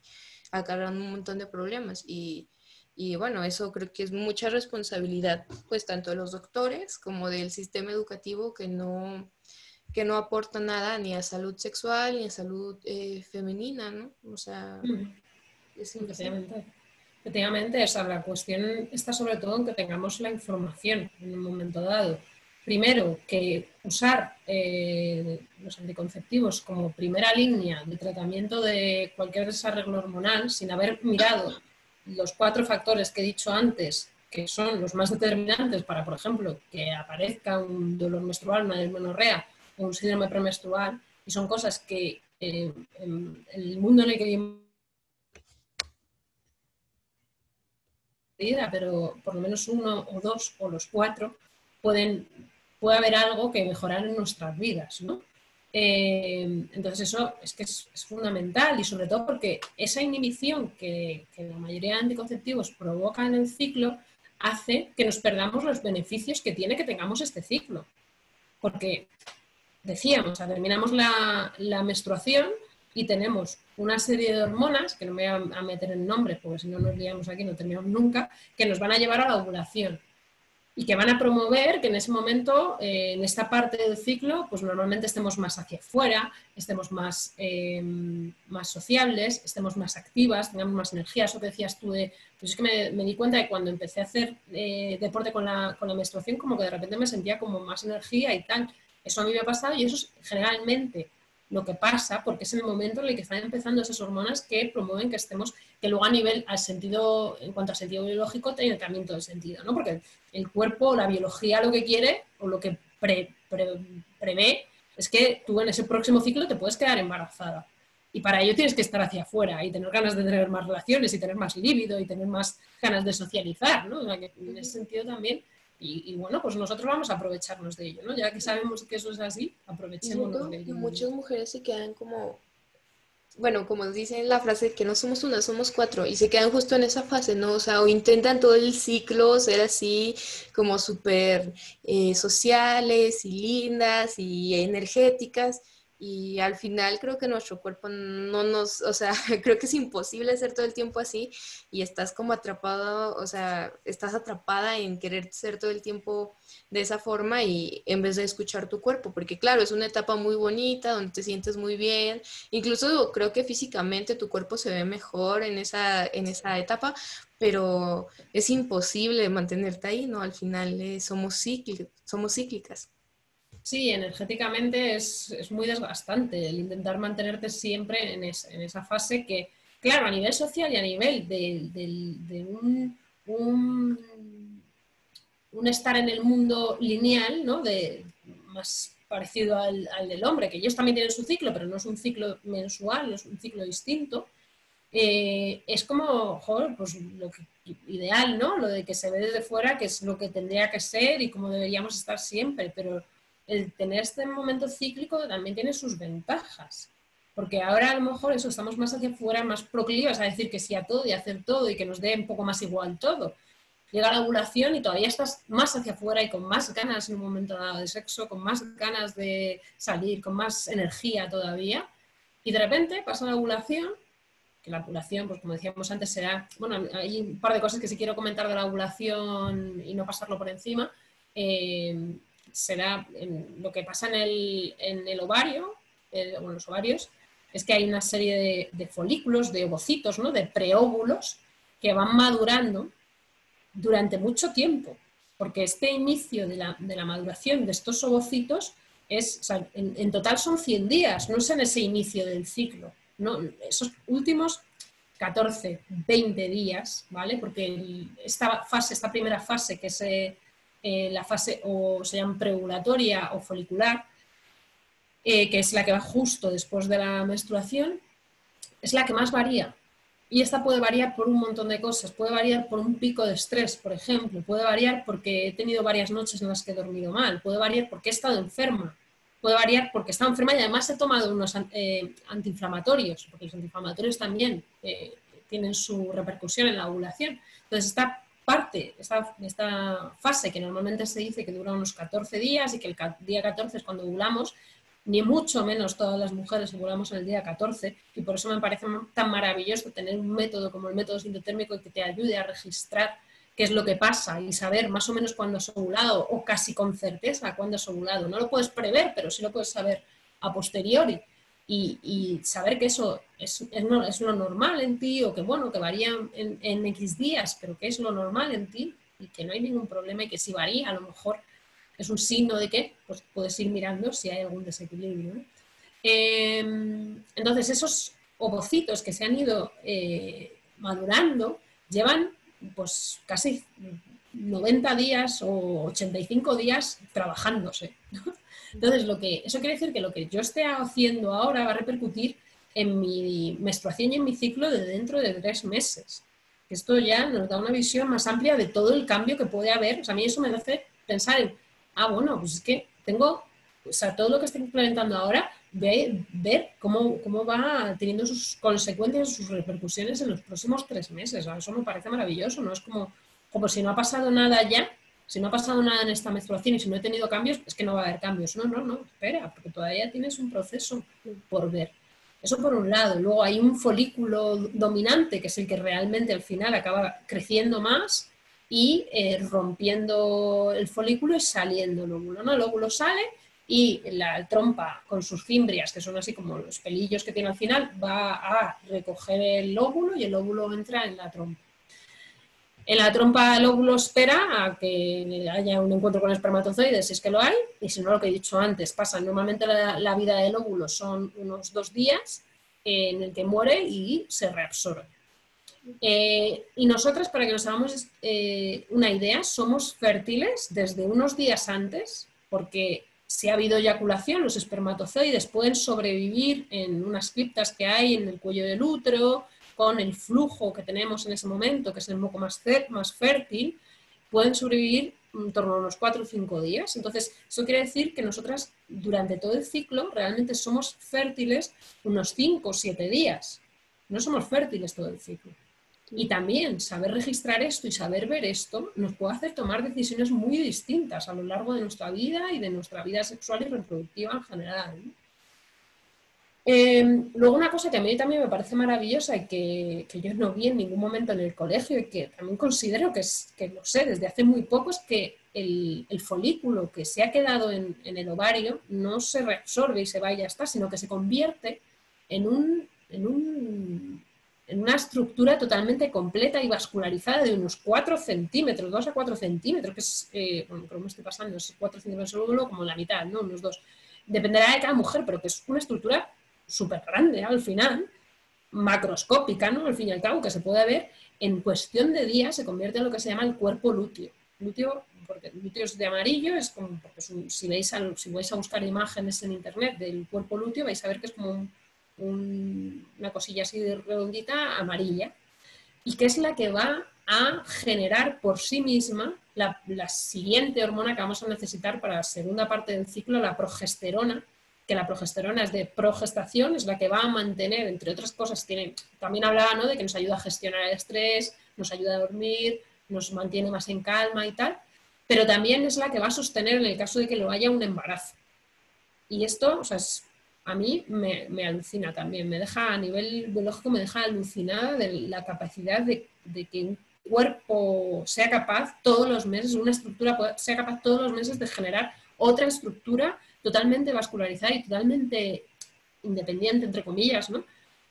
acarrean un montón de problemas y y bueno, eso creo que es mucha responsabilidad, pues tanto de los doctores como del sistema educativo que no, que no aporta nada ni a salud sexual ni a salud eh, femenina, ¿no? O sea, mm. es Efectivamente. Efectivamente, esa, la cuestión está sobre todo en que tengamos la información en un momento dado. Primero, que usar eh, los anticonceptivos como primera línea de tratamiento de cualquier desarreglo hormonal sin haber mirado los cuatro factores que he dicho antes, que son los más determinantes para, por ejemplo, que aparezca un dolor menstrual, una dismenorrea o un síndrome premenstrual, y son cosas que eh, en, el mundo en el que vivimos pero por lo menos uno o dos o los cuatro pueden, puede haber algo que mejorar en nuestras vidas, ¿no? Eh, entonces eso es que es, fundamental y sobre todo porque esa inhibición que, la mayoría de anticonceptivos provoca en el ciclo hace que nos perdamos los beneficios que tiene que tengamos este ciclo. Porque decíamos, terminamos la, la menstruación y tenemos una serie de hormonas, que no me voy a, meter en nombre porque si no nos liamos aquí no terminamos nunca, que nos van a llevar a la ovulación y que van a promover que en ese momento, eh, en esta parte del ciclo, pues normalmente estemos más hacia afuera, estemos más, eh, más sociables, estemos más activas, tengamos más energía. Eso que decías tú de, pues es que me, di cuenta de cuando empecé a hacer eh, deporte con la, con la menstruación, como que de repente me sentía como más energía y tal. Eso a mí me ha pasado y eso es generalmente lo que pasa, porque es el momento en el que están empezando esas hormonas que promueven que estemos, que luego a nivel, al sentido, en cuanto al sentido biológico, tiene también todo el sentido, ¿no? Porque el cuerpo, la biología lo que quiere, o lo que prevé, es que tú en ese próximo ciclo te puedes quedar embarazada. Y para ello tienes que estar hacia afuera y tener ganas de tener más relaciones y tener más líbido y tener más ganas de socializar, ¿no? en ese sentido también y, bueno, pues nosotros vamos a aprovecharnos de ello, ¿no? Ya que sabemos que eso es así, aprovechemos de ello. muchas mujeres se quedan como, bueno, como dicen la frase, que no somos una, somos cuatro, y se quedan justo en esa fase, ¿no? O sea, o intentan todo el ciclo ser así, como súper eh, sociales y lindas y energéticas, y al final creo que nuestro cuerpo no nos, o sea, creo que es imposible ser todo el tiempo así y estás como atrapado, o sea, estás atrapada en querer ser todo el tiempo de esa forma y en vez de escuchar tu cuerpo, porque claro, es una etapa muy bonita donde te sientes muy bien, incluso creo que físicamente tu cuerpo se ve mejor en esa, en esa etapa, pero es imposible mantenerte ahí, ¿no? Al final eh, somos, somos cíclicas. Sí, energéticamente es, muy desgastante el intentar mantenerte siempre en, esa fase que, claro, a nivel social y a nivel de, un, un, estar en el mundo lineal, ¿no? De, más parecido al, del hombre, que ellos también tienen su ciclo, pero no es un ciclo mensual, es un ciclo distinto. Eh, es como, joder, pues lo ideal, ¿no? Lo de que se ve desde fuera, que es lo que tendría que ser y cómo deberíamos estar siempre, pero el tener este momento cíclico también tiene sus ventajas. Porque ahora a lo mejor eso estamos más hacia afuera, más proclivas a decir que sí a todo y hacer todo y que nos dé un poco más igual todo. Llega la ovulación y todavía estás más hacia afuera y con más ganas en un momento dado de sexo, con más ganas de salir, con más energía todavía. Y de repente pasa la ovulación, que la ovulación, pues como decíamos antes, será, bueno, hay un par de cosas que sí quiero comentar de la ovulación y no pasarlo por encima. Eh, será lo que pasa en el, en el ovario, o en los ovarios, es que hay una serie de, folículos, de ovocitos, ¿no? de preóvulos, que van madurando durante mucho tiempo, porque este inicio de la, de la maduración de estos ovocitos es, en, total son 100 días, no es en ese inicio del ciclo, no, esos últimos 14, 20 días, ¿vale? Porque esta fase, esta primera fase que se eh, la fase o se llama preovulatoria o folicular, eh, que es la que va justo después de la menstruación, es la que más varía. Y esta puede variar por un montón de cosas. Puede variar por un pico de estrés, por ejemplo. Puede variar porque he tenido varias noches en las que he dormido mal. Puede variar porque he estado enferma. Puede variar porque he estado enferma y además he tomado unos eh, antiinflamatorios, porque los antiinflamatorios también tienen su repercusión en la ovulación. Entonces, está parte, esta, esta fase que normalmente se dice que dura unos 14 días y que el día 14 es cuando ovulamos, ni mucho menos todas las mujeres ovulamos en el día 14 y por eso me parece tan maravilloso tener un método como el método sintotérmico que te ayude a registrar qué es lo que pasa y saber más o menos cuándo has ovulado o casi con certeza cuándo has ovulado. No lo puedes prever, pero sí lo puedes saber a posteriori y, saber que eso es, es, lo normal en ti o que bueno, que varía en, en, X días, pero que es lo normal en ti y que no hay ningún problema y que si varía a lo mejor es un signo de que pues puedes ir mirando si hay algún desequilibrio. Em, entonces esos ovocitos que se han ido eh, madurando llevan pues casi 90 días o 85 días trabajándose. Entonces, lo que, eso quiere decir que lo que yo esté haciendo ahora va a repercutir en mi menstruación y en mi ciclo de dentro de tres meses. Esto ya nos da una visión más amplia de todo el cambio que puede haber. O sea, a mí eso me hace pensar en, ah, bueno, pues es que tengo, o sea, todo lo que estoy implementando ahora, ver cómo, cómo va teniendo sus consecuencias, sus repercusiones en los próximos tres meses. eso me parece maravilloso, ¿no? Es como, como si no ha pasado nada ya, si no ha pasado nada en esta menstruación y si no he tenido cambios, es que no va a haber cambios. No, no, no, espera, porque todavía tienes un proceso por ver. Eso por un lado. Luego hay un folículo dominante, que es el que realmente al final acaba creciendo más y eh, rompiendo el folículo y saliendo el óvulo. ¿no? El óvulo sale y la trompa con sus fimbrias, que son así como los pelillos que tiene al final, va a recoger el óvulo y el óvulo entra en la trompa. En la trompa el óvulo espera a que haya un encuentro con espermatozoides, si es que lo hay, y si no, lo que he dicho antes, pasa. Normalmente la, vida del óvulo son unos dos días en el que muere y se reabsorbe. Eh, y nosotras, para que nos hagamos eh, una idea, somos fértiles desde unos días antes, porque si ha habido eyaculación, los espermatozoides pueden sobrevivir en unas criptas que hay en el cuello del útero, con el flujo que tenemos en ese momento, que es el poco más, más fértil, pueden sobrevivir en torno a unos 4 o 5 días. Entonces, eso quiere decir que nosotras durante todo el ciclo realmente somos fértiles unos 5 o 7 días. No somos fértiles todo el ciclo. Y también saber registrar esto y saber ver esto nos puede hacer tomar decisiones muy distintas a lo largo de nuestra vida y de nuestra vida sexual y reproductiva en general. Em, luego una cosa que a mí también me parece maravillosa y que, yo no vi en ningún momento en el colegio y que también considero que, es, que lo sé desde hace muy poco es que el, folículo que se ha quedado en, el ovario no se reabsorbe y se va y ya está, sino que se convierte en, un, en, un, en una estructura totalmente completa y vascularizada de unos 4 centímetros, 2 a 4 centímetros, que es, eh, bueno, pero me estoy pasando, es 4 centímetros solo como la mitad, ¿no? Unos 2. Dependerá de cada mujer, pero que es una estructura súper grande al final, macroscópica, ¿no? Al fin y al cabo, que se puede ver, en cuestión de días se convierte en lo que se llama el cuerpo lúteo. Lúteo, porque lúteo es de amarillo, es como, si, veis si vais a buscar imágenes en internet del cuerpo lúteo, vais a ver que es como una cosilla así de redondita amarilla, y que es la que va a generar por sí misma la siguiente hormona que vamos a necesitar para la segunda parte del ciclo, la progesterona, que la progesterona es de progestación, es la que va a mantener, entre otras cosas, tiene, también hablaba ¿no? de que nos ayuda a gestionar el estrés, nos ayuda a dormir, nos mantiene más en calma y tal, pero también es la que va a sostener en el caso de que lo haya un embarazo. Y esto, o sea, a mí me, alucina también, me deja a nivel biológico, me deja alucinada de la capacidad de, de que un cuerpo sea capaz todos los meses, una estructura sea capaz todos los meses de generar otra estructura totalmente vascularizada y totalmente independiente, entre comillas, ¿no?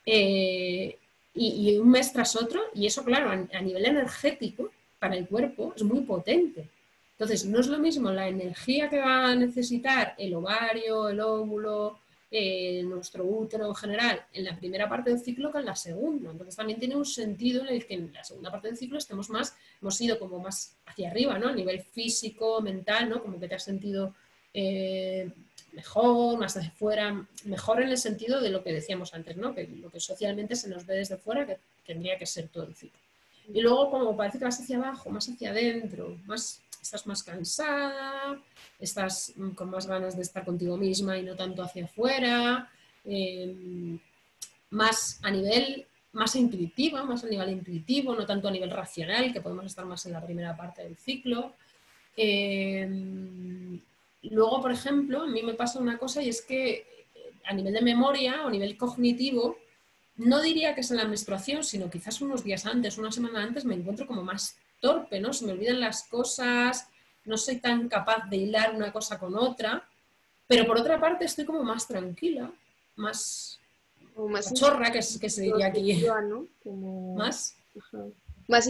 Eh, y, un mes tras otro, y eso, claro, a, nivel energético, para el cuerpo, es muy potente. Entonces, no es lo mismo la energía que va a necesitar el ovario, el óvulo, eh, nuestro útero en general, en la primera parte del ciclo que en la segunda. Entonces, también tiene un sentido en el que en la segunda parte del ciclo estemos más, hemos ido como más hacia arriba, ¿no? A nivel físico, mental, ¿no? Como que te has sentido eh, mejor, más hacia fuera, mejor en el sentido de lo que decíamos antes, ¿no? que lo que socialmente se nos ve desde fuera, que tendría que ser todo el ciclo. Y luego, como parece que vas hacia abajo, más hacia adentro, más, estás más cansada, estás con más ganas de estar contigo misma y no tanto hacia afuera, em, más a nivel más intuitiva, más a nivel intuitivo, no tanto a nivel racional, que podemos estar más en la primera parte del ciclo. Em, Luego, por ejemplo, a mí me pasa una cosa y es que eh, a nivel de memoria o a nivel cognitivo, no diría que es en la menstruación, sino quizás unos días antes, una semana antes, me encuentro como más torpe, ¿no? Se me olvidan las cosas, no soy tan capaz de hilar una cosa con otra, pero por otra parte estoy como más tranquila, más, más chorra, que, que se diría aquí. Más. Más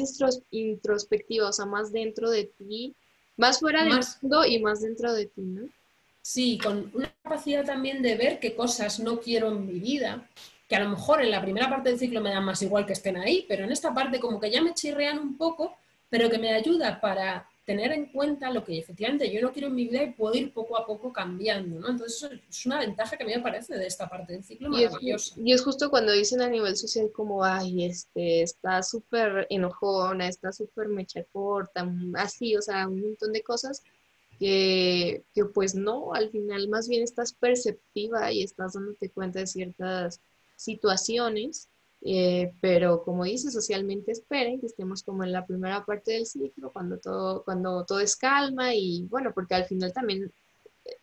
introspectiva, o sea, más dentro de ti más fuera del mundo y más dentro de ti, ¿no? Sí, con una capacidad también de ver qué cosas no quiero en mi vida, que a lo mejor en la primera parte del ciclo me dan más igual que estén ahí, pero en esta parte como que ya me chirrean un poco, pero que me ayuda para tener en cuenta lo que efectivamente yo no quiero en mi vida y puedo ir poco a poco cambiando, ¿no? Entonces es una ventaja que a mí me parece de esta parte del ciclo maravillosa. Y es, justo cuando dicen a nivel social como, ay, este, está súper enojona, está súper mecha corta, así, o sea, un montón de cosas que, que pues no, al final más bien estás perceptiva y estás dándote cuenta de ciertas situaciones eh, pero como dice, socialmente esperen que estemos como en la primera parte del ciclo, cuando todo, cuando todo es calma y bueno, porque al final también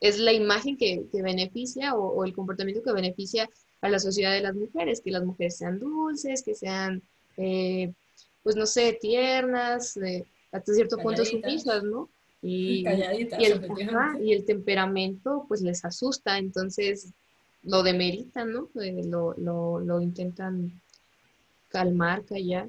es la imagen que, que beneficia o, el comportamiento que beneficia a la sociedad de las mujeres, que las mujeres sean dulces, que sean, eh, pues no sé, tiernas, hasta cierto punto sumisas, ¿no? Y, y, el, y el temperamento pues les asusta, entonces lo demeritan, ¿no? Eh, lo, lo, lo intentan calmar, callar.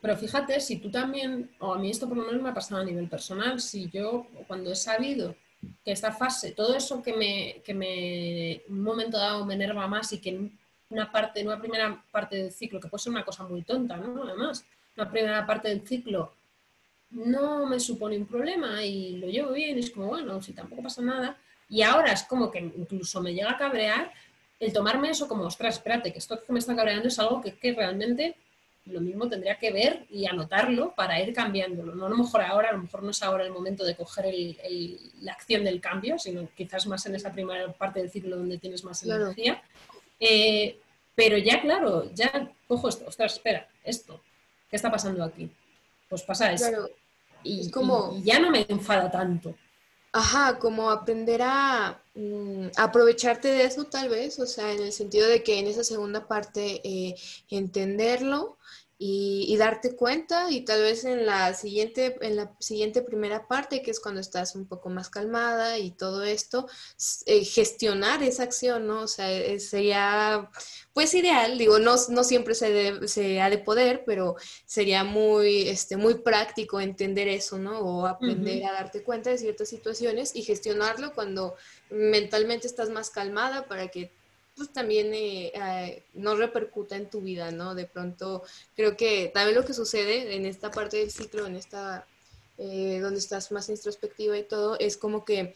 Pero fíjate, si tú también, o a mí esto por lo menos me ha pasado a nivel personal, si yo cuando he sabido que esta fase, todo eso que me, que me un momento dado me enerva más y que una parte, una primera parte del ciclo, que puede ser una cosa muy tonta, ¿no? Además, una primera parte del ciclo no me supone un problema y lo llevo bien es como, bueno, si tampoco pasa nada. Y ahora es como que incluso me llega a cabrear el tomarme eso como, ostras, espérate, que esto que me está cabreando es algo que, que realmente lo mismo tendría que ver y anotarlo para ir cambiándolo. No a lo mejor ahora, a lo mejor no es ahora el momento de coger el, la acción del cambio, sino quizás más en esa primera parte del ciclo donde tienes más energía. Eh, pero ya, claro, ya cojo esto, ostras, espera, esto, ¿qué está pasando aquí? Pues pasa esto. Y, como... y ya no me enfada tanto. Ajá, como aprender a mm, aprovecharte de eso tal vez, o sea, en el sentido de que en esa segunda parte eh, entenderlo y, darte cuenta y tal vez en la siguiente, en la siguiente primera parte, que es cuando estás un poco más calmada y todo esto, eh, gestionar esa acción, ¿no? O sea, eh, sería pues ideal, digo, no, no siempre se, se, ha de poder, pero sería muy, este, muy práctico entender eso, ¿no? O aprender a darte cuenta de ciertas situaciones y gestionarlo cuando mentalmente estás más calmada para que pues también eh, eh, no repercuta en tu vida, ¿no? De pronto creo que también lo que sucede en esta parte del ciclo, en esta, eh, donde estás más introspectiva y todo, es como que,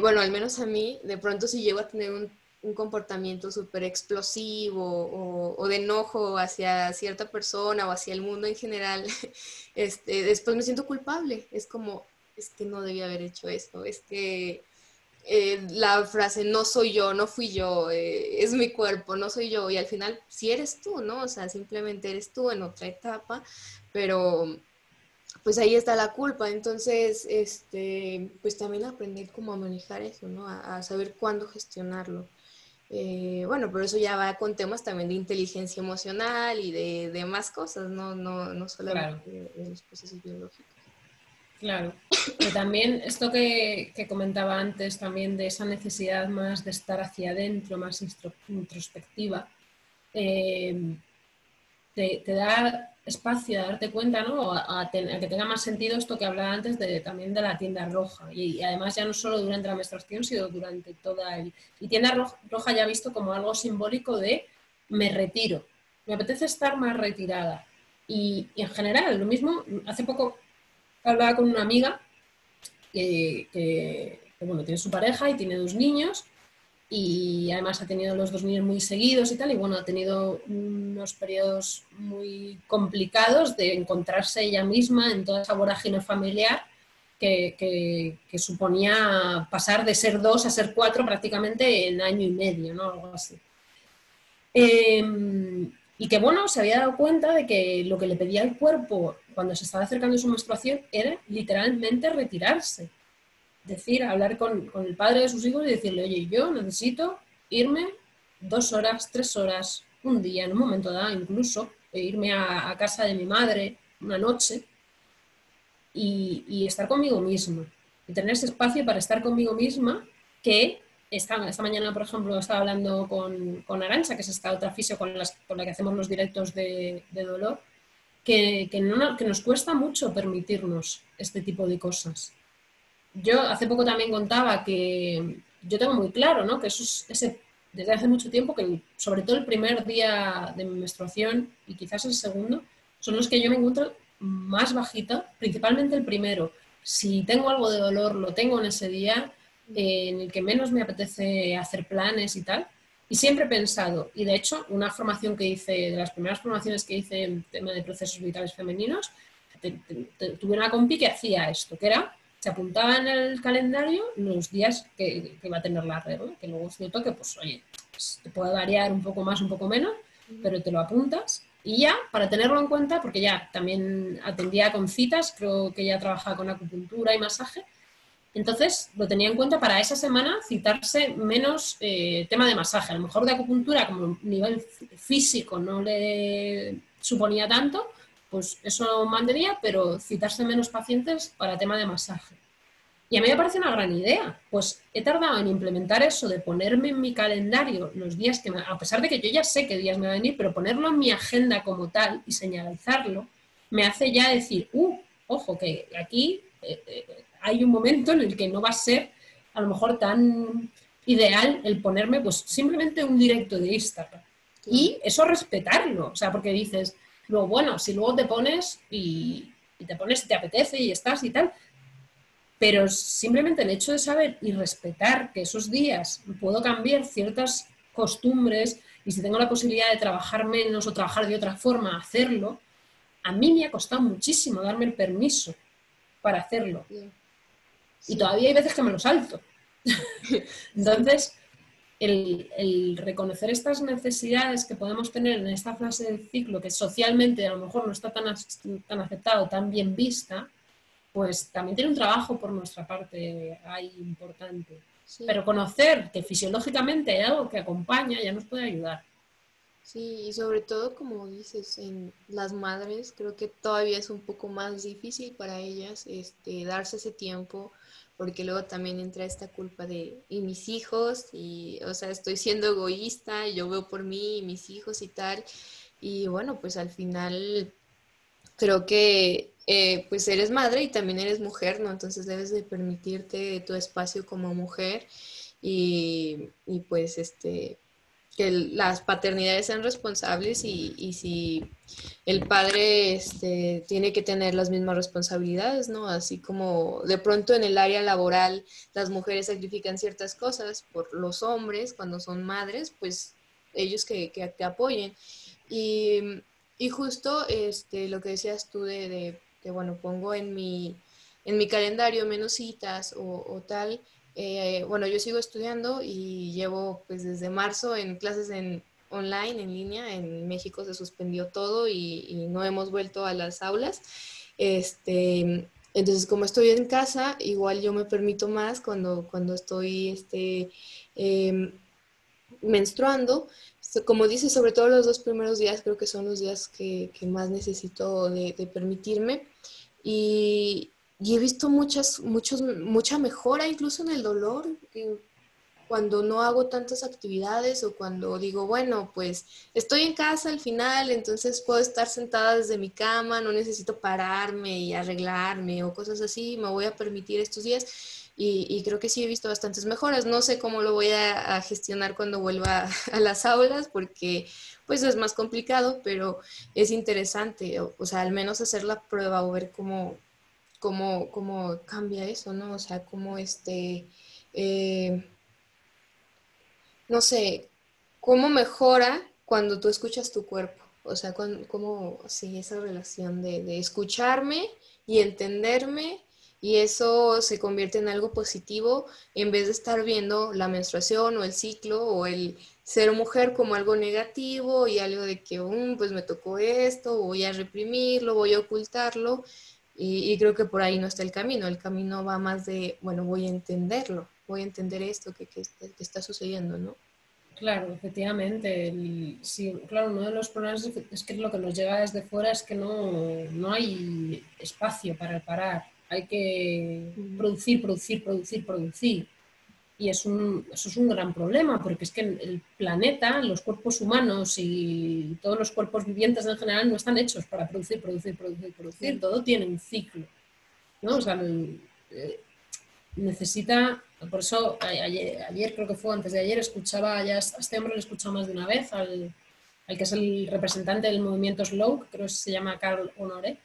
bueno, al menos a mí, de pronto si llego a tener un, comportamiento súper explosivo o, o, de enojo hacia cierta persona o hacia el mundo en general, este, después me siento culpable. Es como, es que no debía haber hecho esto, es que eh, la frase no soy yo, no fui yo, eh, es mi cuerpo, no soy yo. Y al final, si eres tú, ¿no? O sea, simplemente eres tú en otra etapa, pero pues ahí está la culpa. Entonces, este, pues también aprender cómo manejar eso, ¿no? A, saber cuándo gestionarlo. Eh, bueno, pero eso ya va con temas también de inteligencia emocional y de, de más cosas, no, no, no solamente de los procesos biológicos. Claro. Pero también esto que, comentaba antes, también de esa necesidad más de estar hacia adentro, más introspectiva, eh, te, da espacio a darte cuenta, ¿no? A, que tenga más sentido esto que hablaba antes de, también de la tienda roja. Y, además ya no solo durante la menstruación, sino durante toda el... Y tienda roja ya visto como algo simbólico de me retiro, me apetece estar más retirada. y en general, lo mismo, hace poco hablaba con una amiga que, bueno, tiene su pareja y tiene dos niños y además ha tenido los dos niños muy seguidos y tal, y bueno, ha tenido unos periodos muy complicados de encontrarse ella misma en toda esa vorágine familiar que, suponía pasar de ser dos a ser cuatro prácticamente en año y medio, ¿no? Algo así. Em, y que bueno, se había dado cuenta de que lo que le pedía el cuerpo cuando se estaba acercando su menstruación era literalmente retirarse. Decir, hablar con, el padre de sus hijos y decirle, oye, yo necesito irme dos horas, tres horas, un día, en un momento dado incluso, e irme a, casa de mi madre una noche y, estar conmigo misma. Y tener ese espacio para estar conmigo misma que esta, mañana, por ejemplo, estaba hablando con, con Arancha, que es esta otra fisio con, con la que hacemos los directos de, dolor, que, que, no, que, nos cuesta mucho permitirnos este tipo de cosas. Yo hace poco también contaba que yo tengo muy claro ¿no? que eso es ese, desde hace mucho tiempo, que sobre todo el primer día de mi menstruación y quizás el segundo, son los que yo me encuentro más bajita, principalmente el primero. Si tengo algo de dolor, lo tengo en ese día en el que menos me apetece hacer planes y tal. Y siempre he pensado, y de hecho, una formación que hice, de las primeras formaciones que hice en tema de procesos vitales femeninos, tuve una compi que hacía esto, que era, se apuntaba en el calendario los días que, que iba a tener la regla, que luego es cierto que, pues, oye, pues, te puede variar un poco más, un poco menos, pero te lo apuntas. Y ya, para tenerlo en cuenta, porque ya también atendía con citas, creo que ya trabajaba con acupuntura y masaje, entonces, lo tenía en cuenta para esa semana citarse menos eh, tema de masaje. A lo mejor de acupuntura, como nivel físico no le suponía tanto, pues eso mantendría, pero citarse menos pacientes para tema de masaje. Y a mí me parece una gran idea. Pues he tardado en implementar eso de ponerme en mi calendario los días que, me, a pesar de que yo ya sé qué días me van a venir, pero ponerlo en mi agenda como tal y señalizarlo, me hace ya decir, uh, ojo, que aquí eh, eh, hay un momento en el que no va a ser a lo mejor tan ideal el ponerme pues simplemente un directo de Instagram. Y eso respetarlo, o sea, porque dices, luego, bueno, si luego te pones y, te pones y te apetece y estás y tal, pero simplemente el hecho de saber y respetar que esos días puedo cambiar ciertas costumbres y si tengo la posibilidad de trabajar menos o trabajar de otra forma, hacerlo, a mí me ha costado muchísimo darme el permiso para hacerlo. Y todavía hay veces que me lo salto. Entonces, el, reconocer estas necesidades que podemos tener en esta fase del ciclo, que socialmente a lo mejor no está tan, tan aceptado, tan bien vista, pues también tiene un trabajo por nuestra parte ahí importante. Pero conocer que fisiológicamente hay algo que acompaña ya nos puede ayudar. Sí, y sobre todo, como dices, en las madres, creo que todavía es un poco más difícil para ellas este, darse ese tiempo, porque luego también entra esta culpa de, y mis hijos, y, o sea, estoy siendo egoísta, yo veo por mí y mis hijos y tal, y bueno, pues al final creo que eh, pues eres madre y también eres mujer, ¿no? Entonces debes de permitirte tu espacio como mujer y, y pues este que las paternidades sean responsables y, y, si el padre este, tiene que tener las mismas responsabilidades, ¿no? Así como de pronto en el área laboral las mujeres sacrifican ciertas cosas por los hombres cuando son madres, pues ellos que, que, apoyen. Y, y, justo este, lo que decías tú de, de, que, bueno, pongo en mi, en mi calendario menos citas o tal, eh, bueno, yo sigo estudiando y llevo pues desde marzo en clases en online, en línea. En México se suspendió todo y, no hemos vuelto a las aulas. Este, entonces, como estoy en casa, igual yo me permito más cuando, cuando estoy este, em, menstruando. Como dice, sobre todo los dos primeros días creo que son los días que, más necesito de, de permitirme. Y, y he visto muchas, muchos, mucha mejora incluso en el dolor, cuando no hago tantas actividades o cuando digo, bueno, pues estoy en casa al final, entonces puedo estar sentada desde mi cama, no necesito pararme y arreglarme o cosas así, me voy a permitir estos días. Y, creo que sí he visto bastantes mejoras. No sé cómo lo voy a, gestionar cuando vuelva a las aulas, porque pues es más complicado, pero es interesante, o sea, al menos hacer la prueba o ver cómo, cómo, cómo cambia eso, ¿no? O sea, cómo este, eh, no sé, cómo mejora cuando tú escuchas tu cuerpo. O sea, cómo, sí, esa relación de, de escucharme y entenderme y eso se convierte en algo positivo en vez de estar viendo la menstruación o el ciclo o el ser mujer como algo negativo y algo de que, um, pues me tocó esto, voy a reprimirlo, voy a ocultarlo. Y, creo que por ahí no está el camino. El camino va más de, bueno, voy a entenderlo, voy a entender esto que, que, está sucediendo, ¿no? Claro, efectivamente. sí, claro, uno de los problemas es que lo que nos llega desde fuera es que no, no hay espacio para parar. Hay que producir, producir, producir, producir. Y es un, eso es un gran problema, porque es que el planeta, los cuerpos humanos y todos los cuerpos vivientes en general no están hechos para producir, producir, producir, producir. Todo tiene un ciclo. ¿no? O sea, eh, necesita, por eso ayer, creo que fue antes de ayer, escuchaba ya a este hombre lo he escuchado más de una vez, al, al que es el representante del movimiento Slow, creo que se llama Carl Honore,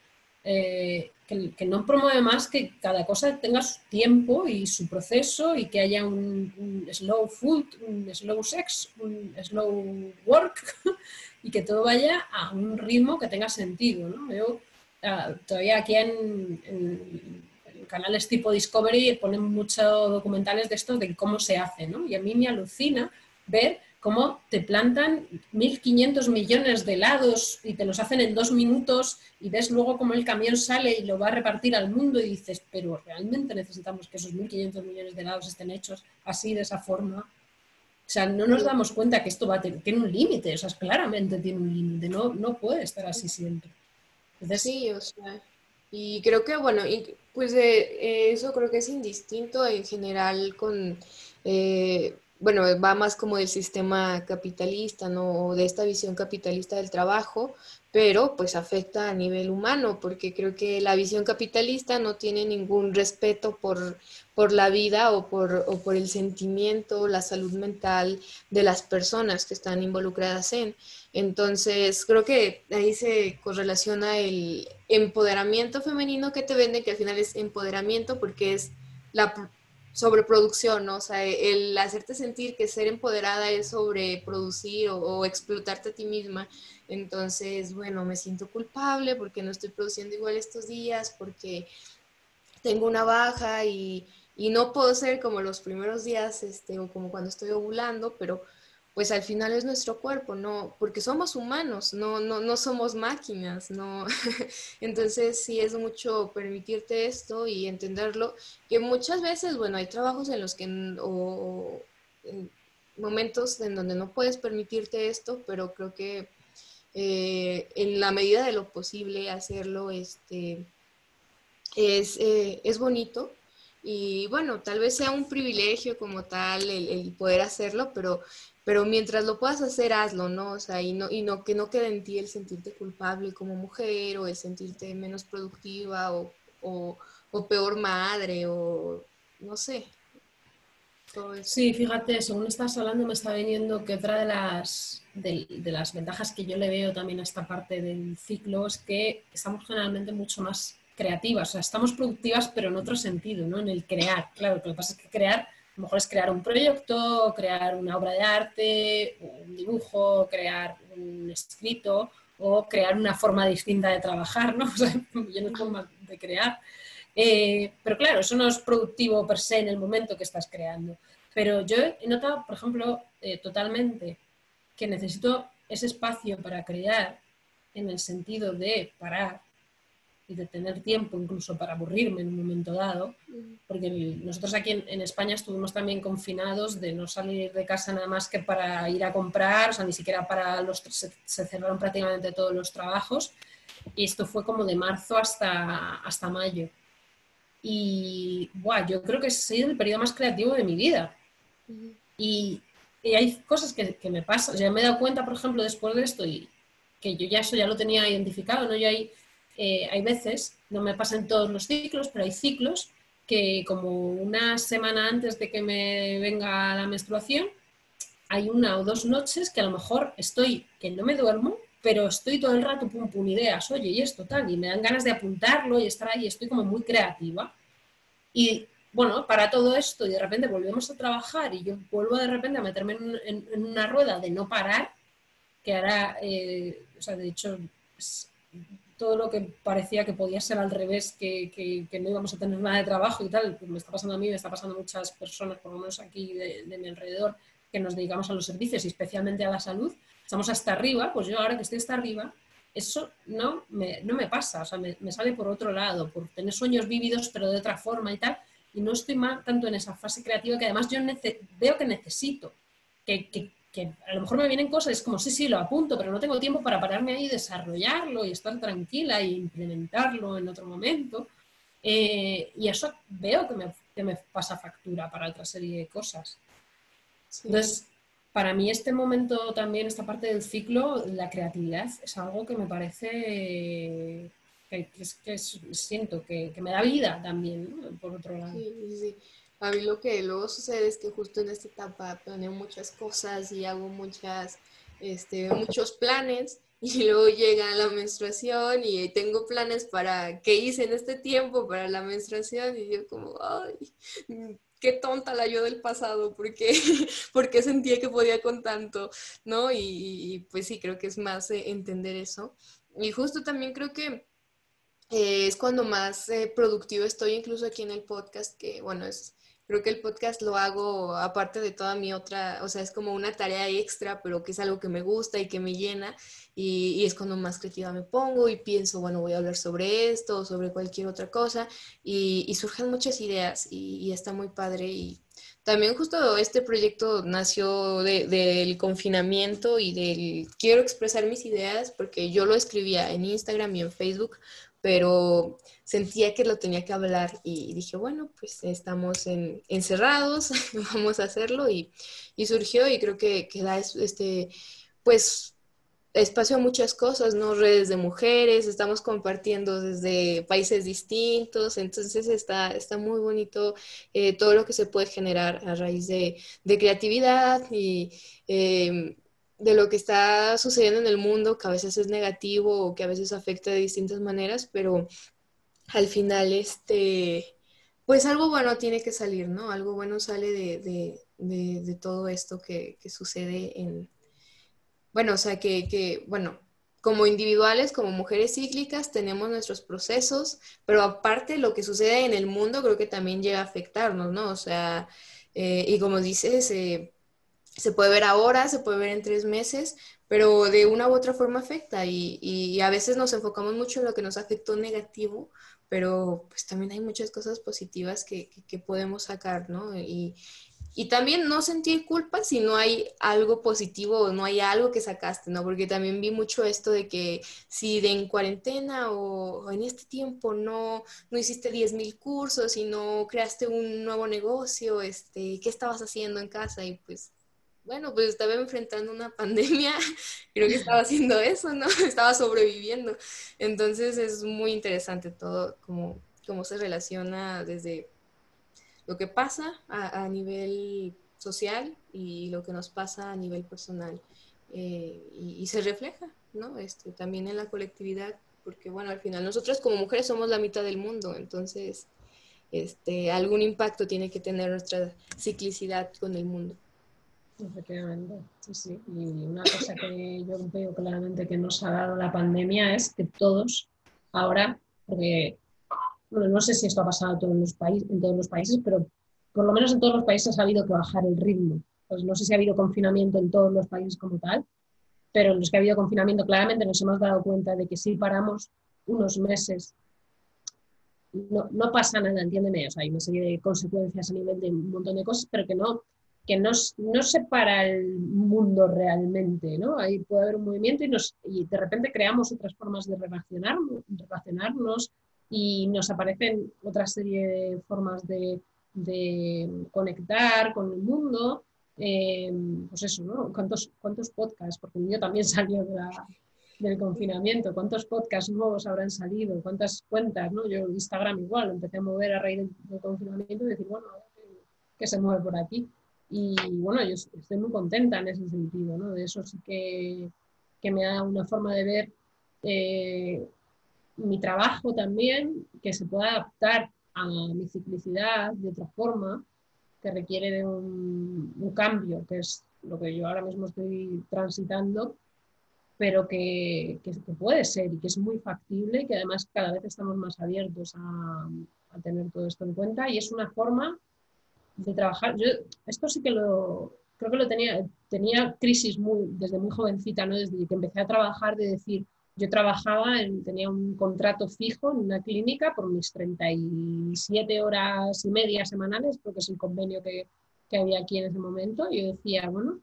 eh, que, no promueve más que cada cosa tenga su tiempo y su proceso y que haya un, slow food, un slow sex, un slow work y que todo vaya a un ritmo que tenga sentido. ¿no? Yo, ah, todavía aquí en, canales tipo Discovery ponen muchos documentales de esto, de cómo se hace, ¿no? Y a mí me alucina ver cómo te plantan 1.500 millones de helados y te los hacen en dos minutos y ves luego cómo el camión sale y lo va a repartir al mundo y dices, pero realmente necesitamos que esos 1.500 millones de helados estén hechos así, de esa forma. O sea, no nos damos cuenta que esto va a tener, tiene un límite, o sea, claramente tiene un límite, no, no puede estar así siempre. sí, o sea, y creo que, bueno, pues eh, eso creo que es indistinto en general con... Eh, bueno, va más como del sistema capitalista, ¿no? O de esta visión capitalista del trabajo, pero pues afecta a nivel humano, porque creo que la visión capitalista no tiene ningún respeto por, por la vida o por, o por el sentimiento, la salud mental de las personas que están involucradas en. Entonces, creo que ahí se correlaciona el empoderamiento femenino que te vende, que al final es empoderamiento porque es la sobreproducción. O sea, el hacerte sentir que ser empoderada es sobreproducir o, o, explotarte a ti misma. Entonces, bueno, me siento culpable porque no estoy produciendo igual estos días, porque tengo una baja y, y no puedo ser como los primeros días, este, o como cuando estoy ovulando, pero pues al final es nuestro cuerpo, no, porque somos humanos, no, no, no somos máquinas, no. Entonces sí es mucho permitirte esto y entenderlo, que muchas veces, bueno, hay trabajos en los que, o, momentos en donde no puedes permitirte esto, pero creo que eh, en la medida de lo posible hacerlo, este, es, eh, es bonito. Y bueno, tal vez sea un privilegio como tal el poder hacerlo, pero pero mientras lo puedas hacer, hazlo, ¿no? O sea, y no, y no que no quede en ti el sentirte culpable como mujer o el sentirte menos productiva o, peor madre o no sé. Sí, fíjate, según estás hablando me está viniendo que otra de las, de, las ventajas que yo le veo también a esta parte del ciclo es que estamos generalmente mucho más creativas, o sea, estamos productivas pero en otro sentido, ¿no? En el crear. Claro, lo que pasa es que crear lo mejor es crear un proyecto, crear una obra de arte, un dibujo, crear un escrito o crear una forma distinta de trabajar, ¿no? O sea, millones formas de crear. Eh, pero claro, eso no es productivo per se en el momento que estás creando. Pero yo he notado, por ejemplo, eh, totalmente que necesito ese espacio para crear en el sentido de parar y de tener tiempo incluso para aburrirme en un momento dado, porque nosotros aquí en, España estuvimos también confinados de no salir de casa nada más que para ir a comprar, o sea, ni siquiera para los... se, cerraron prácticamente todos los trabajos y esto fue como de marzo hasta, hasta mayo. Y buah, yo creo que ha sido el periodo más creativo de mi vida. y, y, hay cosas que, que me pasan, o sea, me he dado cuenta, por ejemplo, después de esto, y que yo ya eso ya lo tenía identificado, ¿no? Yo hay eh, hay veces, no me pasan todos los ciclos, pero hay ciclos que como una semana antes de que me venga la menstruación, hay una o dos noches que a lo mejor estoy, que no me duermo, pero estoy todo el rato pum pum ideas, oye, y esto tal, y me dan ganas de apuntarlo y estar ahí, estoy como muy creativa. Y bueno, para todo esto y de repente volvemos a trabajar y yo vuelvo de repente a meterme en, una rueda de no parar, que ahora, eh, o sea, de hecho, todo lo que parecía que podía ser al revés, que, no íbamos a tener nada de trabajo y tal, pues me está pasando a mí, me está pasando a muchas personas, por lo menos aquí de, mi alrededor, que nos dedicamos a los servicios y especialmente a la salud, estamos hasta arriba, pues yo ahora que estoy hasta arriba, eso no me, no me pasa, o sea, me, sale por otro lado, por tener sueños vívidos pero de otra forma y tal, y no estoy más tanto en esa fase creativa que además yo veo que necesito, que, que, que a lo mejor me vienen cosas, es como, sí, sí, lo apunto, pero no tengo tiempo para pararme ahí y desarrollarlo y estar tranquila e implementarlo en otro momento. Eh, y eso veo que me, que me, pasa factura para otra serie de cosas. Entonces, para mí este momento también, esta parte del ciclo, la creatividad, es algo que me parece que, que, siento que, que, me da vida también, por otro lado. Sí, sí. A mí lo que luego sucede es que justo en esta etapa planeo muchas cosas y hago muchas, este, muchos planes y luego llega la menstruación y tengo planes para qué hice en este tiempo para la menstruación y yo como, ay, qué tonta la yo del pasado, porque porque sentía que podía con tanto, ¿no? Y, pues sí, creo que es más eh, entender eso. Y justo también creo que eh, es cuando más eh, productivo estoy, incluso aquí en el podcast, que bueno, es Creo que el podcast lo hago aparte de toda mi otra, o sea, es como una tarea extra, pero que es algo que me gusta y que me llena y, es cuando más creativa me pongo y pienso, bueno, voy a hablar sobre esto o sobre cualquier otra cosa y, surgen muchas ideas y, está muy padre y también justo este proyecto nació del confinamiento y del quiero expresar mis ideas porque yo lo escribía en Instagram y en Facebook, pero sentía que lo tenía que hablar y dije, bueno, pues estamos encerrados, vamos a hacerlo y, surgió y creo que, da este, pues, espacio a muchas cosas, ¿no? Redes de mujeres, estamos compartiendo desde países distintos, entonces está, está muy bonito eh, todo lo que se puede generar a raíz de, creatividad y... Eh, de lo que está sucediendo en el mundo, que a veces es negativo o que a veces afecta de distintas maneras, pero al final, este, pues algo bueno tiene que salir, ¿no? Algo bueno sale de, todo esto que, sucede en, bueno, o sea, que, que, bueno, como individuales, como mujeres cíclicas, tenemos nuestros procesos, pero aparte lo que sucede en el mundo creo que también llega a afectarnos, ¿no? O sea, eh, y como dices, eh, se puede ver ahora, se puede ver en tres meses, pero de una u otra forma afecta y, a veces nos enfocamos mucho en lo que nos afectó negativo, pero pues también hay muchas cosas positivas que, que podemos sacar, ¿no? Y, y también no sentir culpa si no hay algo positivo o no hay algo que sacaste, ¿no? Porque también vi mucho esto de que si de en cuarentena o, en este tiempo no, no hiciste 10.000 cursos y no creaste un nuevo negocio, este, ¿qué estabas haciendo en casa? Y pues, bueno, pues estaba enfrentando una pandemia, creo que estaba haciendo eso, ¿no? Estaba sobreviviendo. Entonces es muy interesante todo, cómo, cómo se relaciona desde lo que pasa a, nivel social y lo que nos pasa a nivel personal. Eh, y, se refleja, ¿no? Este, también en la colectividad, porque bueno, al final nosotros como mujeres somos la mitad del mundo, entonces este, algún impacto tiene que tener nuestra ciclicidad con el mundo. Efectivamente, sí, sí. Y una cosa que yo veo claramente que nos ha dado la pandemia es que todos ahora, porque bueno, no sé si esto ha pasado en todos, los países, en todos los países, pero por lo menos en todos los países ha habido que bajar el ritmo. Pues no sé si ha habido confinamiento en todos los países como tal, pero en los que ha habido confinamiento claramente nos hemos dado cuenta de que si paramos unos meses, no, no pasa nada, entiéndeme, o sea, hay una serie de consecuencias a nivel de un montón de cosas, pero que no, que no, no separa el mundo realmente, ¿no? Ahí puede haber un movimiento y, nos, y de repente creamos otras formas de relacionarnos, relacionarnos y nos aparecen otra serie de formas de, conectar con el mundo. Eh, pues eso, ¿no? ¿Cuántos, ¿Cuántos podcasts? Porque el mío también salió del confinamiento. ¿Cuántos podcasts nuevos habrán salido? ¿Cuántas cuentas? ¿no? Yo Instagram igual, empecé a mover a raíz del, confinamiento y decir, bueno, ¿qué se mueve por aquí? Y bueno, yo estoy muy contenta en ese sentido, ¿no? De eso sí que, que me da una forma de ver eh, mi trabajo también, que se pueda adaptar a mi ciclicidad de otra forma, que requiere de un, cambio, que es lo que yo ahora mismo estoy transitando, pero que, que, puede ser y que es muy factible y que además cada vez estamos más abiertos a, a, tener todo esto en cuenta y es una forma de trabajar. Yo esto sí que lo, creo que lo tenía, tenía crisis muy, desde muy jovencita, ¿no? desde que empecé a trabajar, de decir, yo trabajaba, tenía un contrato fijo en una clínica por mis 37 horas y media semanales, porque es el convenio que, que había aquí en ese momento. Y yo decía, bueno,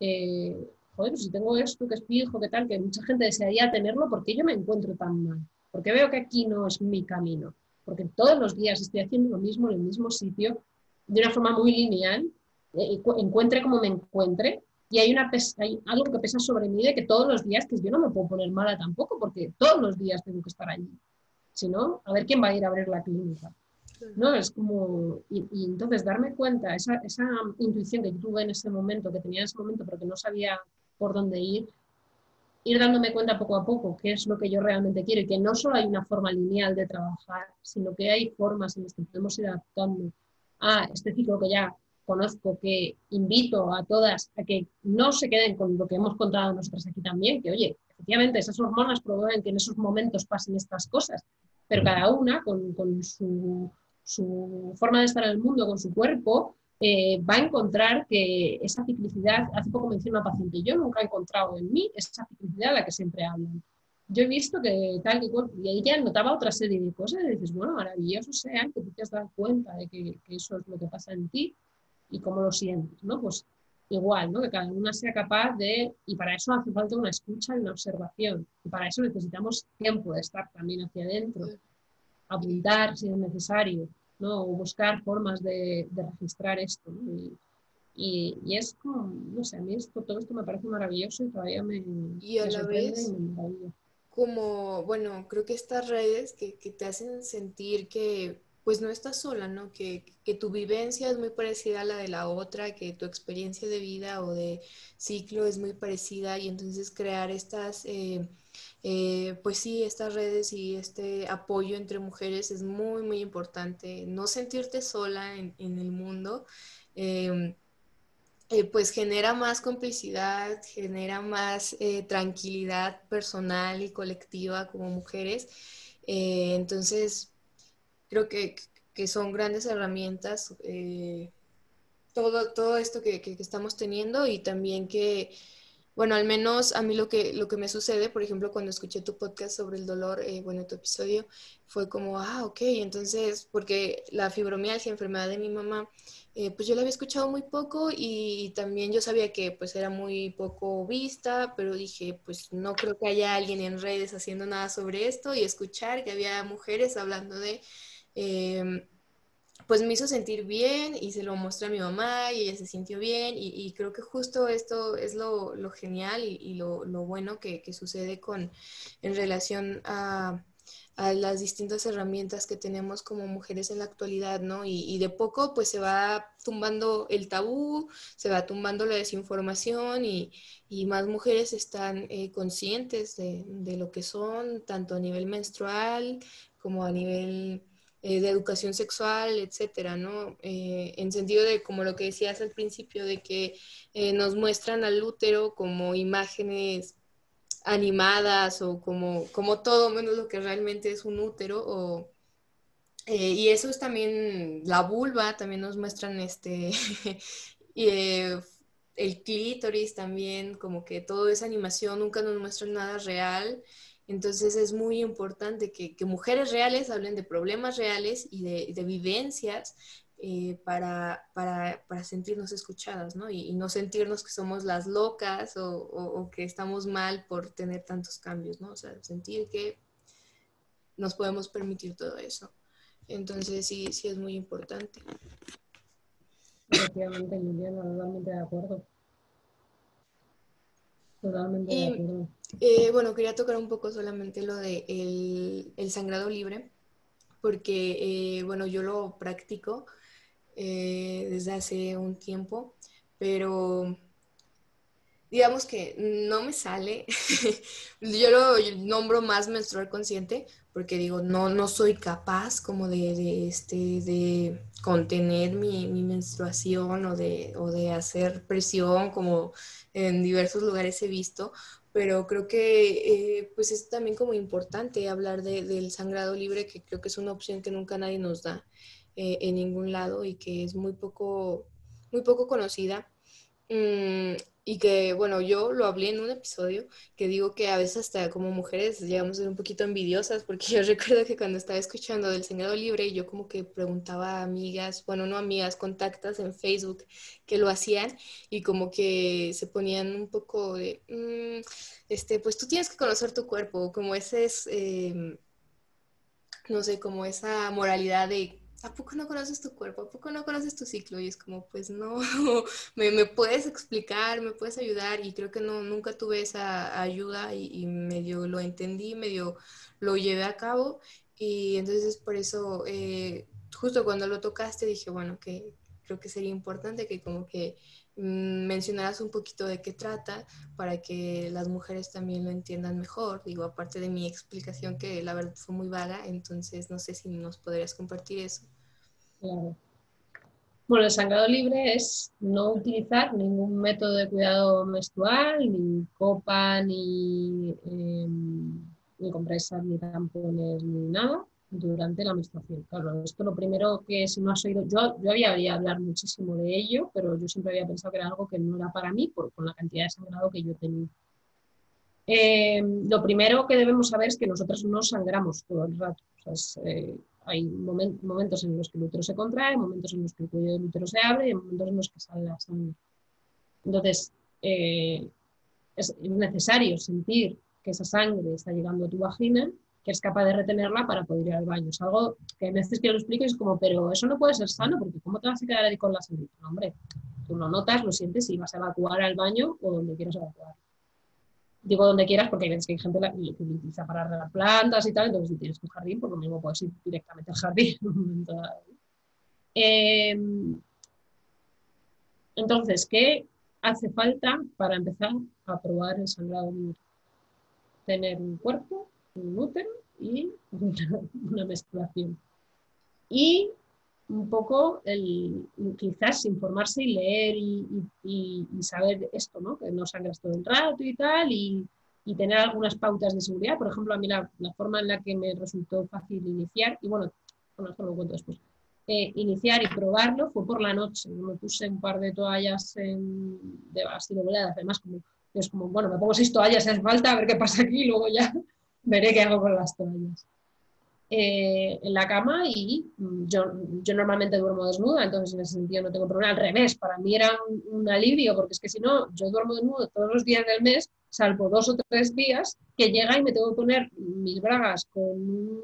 eh, joder, pues si tengo esto que es fijo, que tal, que mucha gente desearía tenerlo, ¿por qué yo me encuentro tan mal? Porque veo que aquí no es mi camino. Porque todos los días estoy haciendo lo mismo en el mismo sitio, de una forma muy lineal, eh, encuentre como me encuentre, y hay, una hay algo que pesa sobre mí de que todos los días, que yo no me puedo poner mala tampoco, porque todos los días tengo que estar allí. Si no, a ver quién va a ir a abrir la clínica. ¿no? Es como, y, entonces darme cuenta, esa, esa, intuición que tuve en ese momento, que tenía en ese momento, pero que no sabía por dónde ir, ir dándome cuenta poco a poco qué es lo que yo realmente quiero y que no solo hay una forma lineal de trabajar, sino que hay formas en las que podemos ir adaptando a este ciclo que ya conozco, que invito a todas a que no se queden con lo que hemos contado nosotras aquí también, que oye, efectivamente esas hormonas provocan que en esos momentos pasen estas cosas, pero cada una con, con su, su, forma de estar en el mundo, con su cuerpo, eh, va a encontrar que esa ciclicidad, hace poco mencioné una paciente, yo nunca he encontrado en mí esa ciclicidad de la que siempre hablan. Yo he visto que tal que y ella notaba otra serie de cosas y dices, bueno, maravilloso sea que tú te has dado cuenta de que, que eso es lo que pasa en ti y cómo lo sientes, ¿no? Pues igual, ¿no? Que cada una sea capaz de, y para eso hace falta una escucha y una observación, y para eso necesitamos tiempo de estar también hacia adentro, apuntar si es necesario, ¿no? O buscar formas de, registrar esto, Y, y, es como, no sé, a mí esto, todo esto me parece maravilloso y todavía me... Y a la vez, como, bueno, creo que estas redes que, que te hacen sentir que pues no estás sola, ¿no? Que, tu vivencia es muy parecida a la de la otra, que tu experiencia de vida o de ciclo es muy parecida y entonces crear estas, eh, eh, pues sí, estas redes y este apoyo entre mujeres es muy, muy importante. No sentirte sola en, el mundo. Em, eh, pues genera más complicidad, genera más tranquilidad personal y colectiva como mujeres. entonces, creo que, son grandes herramientas. Eh, todo, todo esto que, que, estamos teniendo y también que, bueno, al menos a mí lo que, lo que me sucede, por ejemplo, cuando escuché tu podcast sobre el dolor, eh, bueno, tu episodio, fue como, ah, ok, entonces, porque la fibromialgia, enfermedad de mi mamá, eh, pues yo la había escuchado muy poco y también yo sabía que pues era muy poco vista, pero dije, pues no creo que haya alguien en redes haciendo nada sobre esto y escuchar que había mujeres hablando de... Em, pues me hizo sentir bien y se lo mostré a mi mamá y ella se sintió bien y, creo que justo esto es lo, genial y, lo, bueno que, sucede con en relación a, las distintas herramientas que tenemos como mujeres en la actualidad, ¿no? Y, de poco pues se va tumbando el tabú, se va tumbando la desinformación y, más mujeres están eh, conscientes de, de lo que son, tanto a nivel menstrual como a nivel eh, de educación sexual, etcétera, ¿no? Eh, en sentido de, como lo que decías al principio, de que eh, nos muestran al útero como imágenes animadas o como, como todo menos lo que realmente es un útero o, y eso es también la vulva, también nos muestran este el clítoris también, como que todo es animación, nunca nos muestran nada real. Entonces es muy importante que, mujeres reales hablen de problemas reales y de, vivencias eh, para, sentirnos escuchadas, ¿no? Y, no sentirnos que somos las locas o, que estamos mal por tener tantos cambios, ¿no? O sea, sentir que nos podemos permitir todo eso. Entonces sí, sí es muy importante. De acuerdo. Totalmente de acuerdo. Eh, bueno, quería tocar un poco solamente lo de el, sangrado libre, porque, eh, bueno, yo lo practico eh, desde hace un tiempo, pero digamos que no me sale. yo lo nombro más menstrual consciente, porque digo, no, no soy capaz como de, este, de contener mi, menstruación o de, o de hacer presión como en diversos lugares he visto, pero creo que eh, pues es también como importante hablar del sangrado libre, que creo que es una opción que nunca nadie nos da eh, en ningún lado y que es muy poco, muy poco conocida. Mm, y que, bueno, yo lo hablé en un episodio que digo que a veces hasta como mujeres llegamos a ser un poquito envidiosas, porque yo recuerdo que cuando estaba escuchando del Senado Libre, yo como que preguntaba a amigas, bueno, no amigas, contactas en Facebook que lo hacían y como que se ponían un poco de, mm, este, pues tú tienes que conocer tu cuerpo, como ese es, em, no sé, como esa moralidad de ¿a poco no conoces tu cuerpo? ¿A poco no conoces tu ciclo? Y es como, pues no, me, puedes explicar, me puedes ayudar y creo que no, nunca tuve esa ayuda y, medio lo entendí, medio lo llevé a cabo y entonces por eso, eh, justo cuando lo tocaste dije, bueno, que creo que sería importante que como que mm, mencionaras un poquito de qué trata para que las mujeres también lo entiendan mejor. Digo, aparte de mi explicación que la verdad fue muy vaga, entonces no sé si nos podrías compartir eso. Claro. Bueno, el sangrado libre es no utilizar ningún método de cuidado menstrual, ni copa, ni, em, ni compresas, ni tampones, ni nada durante la menstruación. Claro, esto lo primero que si no has oído, yo, yo había oído hablar muchísimo de ello, pero yo siempre había pensado que era algo que no era para mí por, con la cantidad de sangrado que yo tenía. Em, lo primero que debemos saber es que nosotros no sangramos todo el rato. O sea, eh, hay momentos en los que el útero se contrae, momentos en los que el cuello del útero se abre y momentos en los que sale la sangre. Entonces, eh, es necesario sentir que esa sangre está llegando a tu vagina, que es capaz de retenerla para poder ir al baño. Es algo que a veces que lo explico es como, pero eso no puede ser sano, porque ¿cómo te vas a quedar ahí con la sangre? No, hombre, tú lo notas, lo sientes y vas a evacuar al baño o donde quieras evacuar digo donde quieras porque hay veces que hay gente que utiliza para regar plantas y tal, entonces si tienes un jardín, por lo mismo puedes ir directamente al jardín. Em, entonces, ¿qué hace falta para empezar a probar el sangrado? Tener un cuerpo, un útero y una, menstruación. Y un poco el, quizás informarse y leer y, saber esto, ¿no? Que no sangras todo el rato y tal, y, tener algunas pautas de seguridad. Por ejemplo, a mí la, forma en la que me resultó fácil iniciar, y bueno, bueno, esto lo cuento después. eh, iniciar y probarlo fue por la noche. me puse un par de toallas en, de así dobladas, además como es como, bueno, me pongo seis toallas hace falta, a ver qué pasa aquí, y luego ya veré qué hago con las toallas. Eh, en la cama y yo, yo normalmente duermo desnuda, entonces en ese sentido no tengo problema. Al revés, para mí era un, alivio, porque es que si no, yo duermo desnudo todos los días del mes, salvo dos o tres días, que llega y me tengo que poner mis bragas con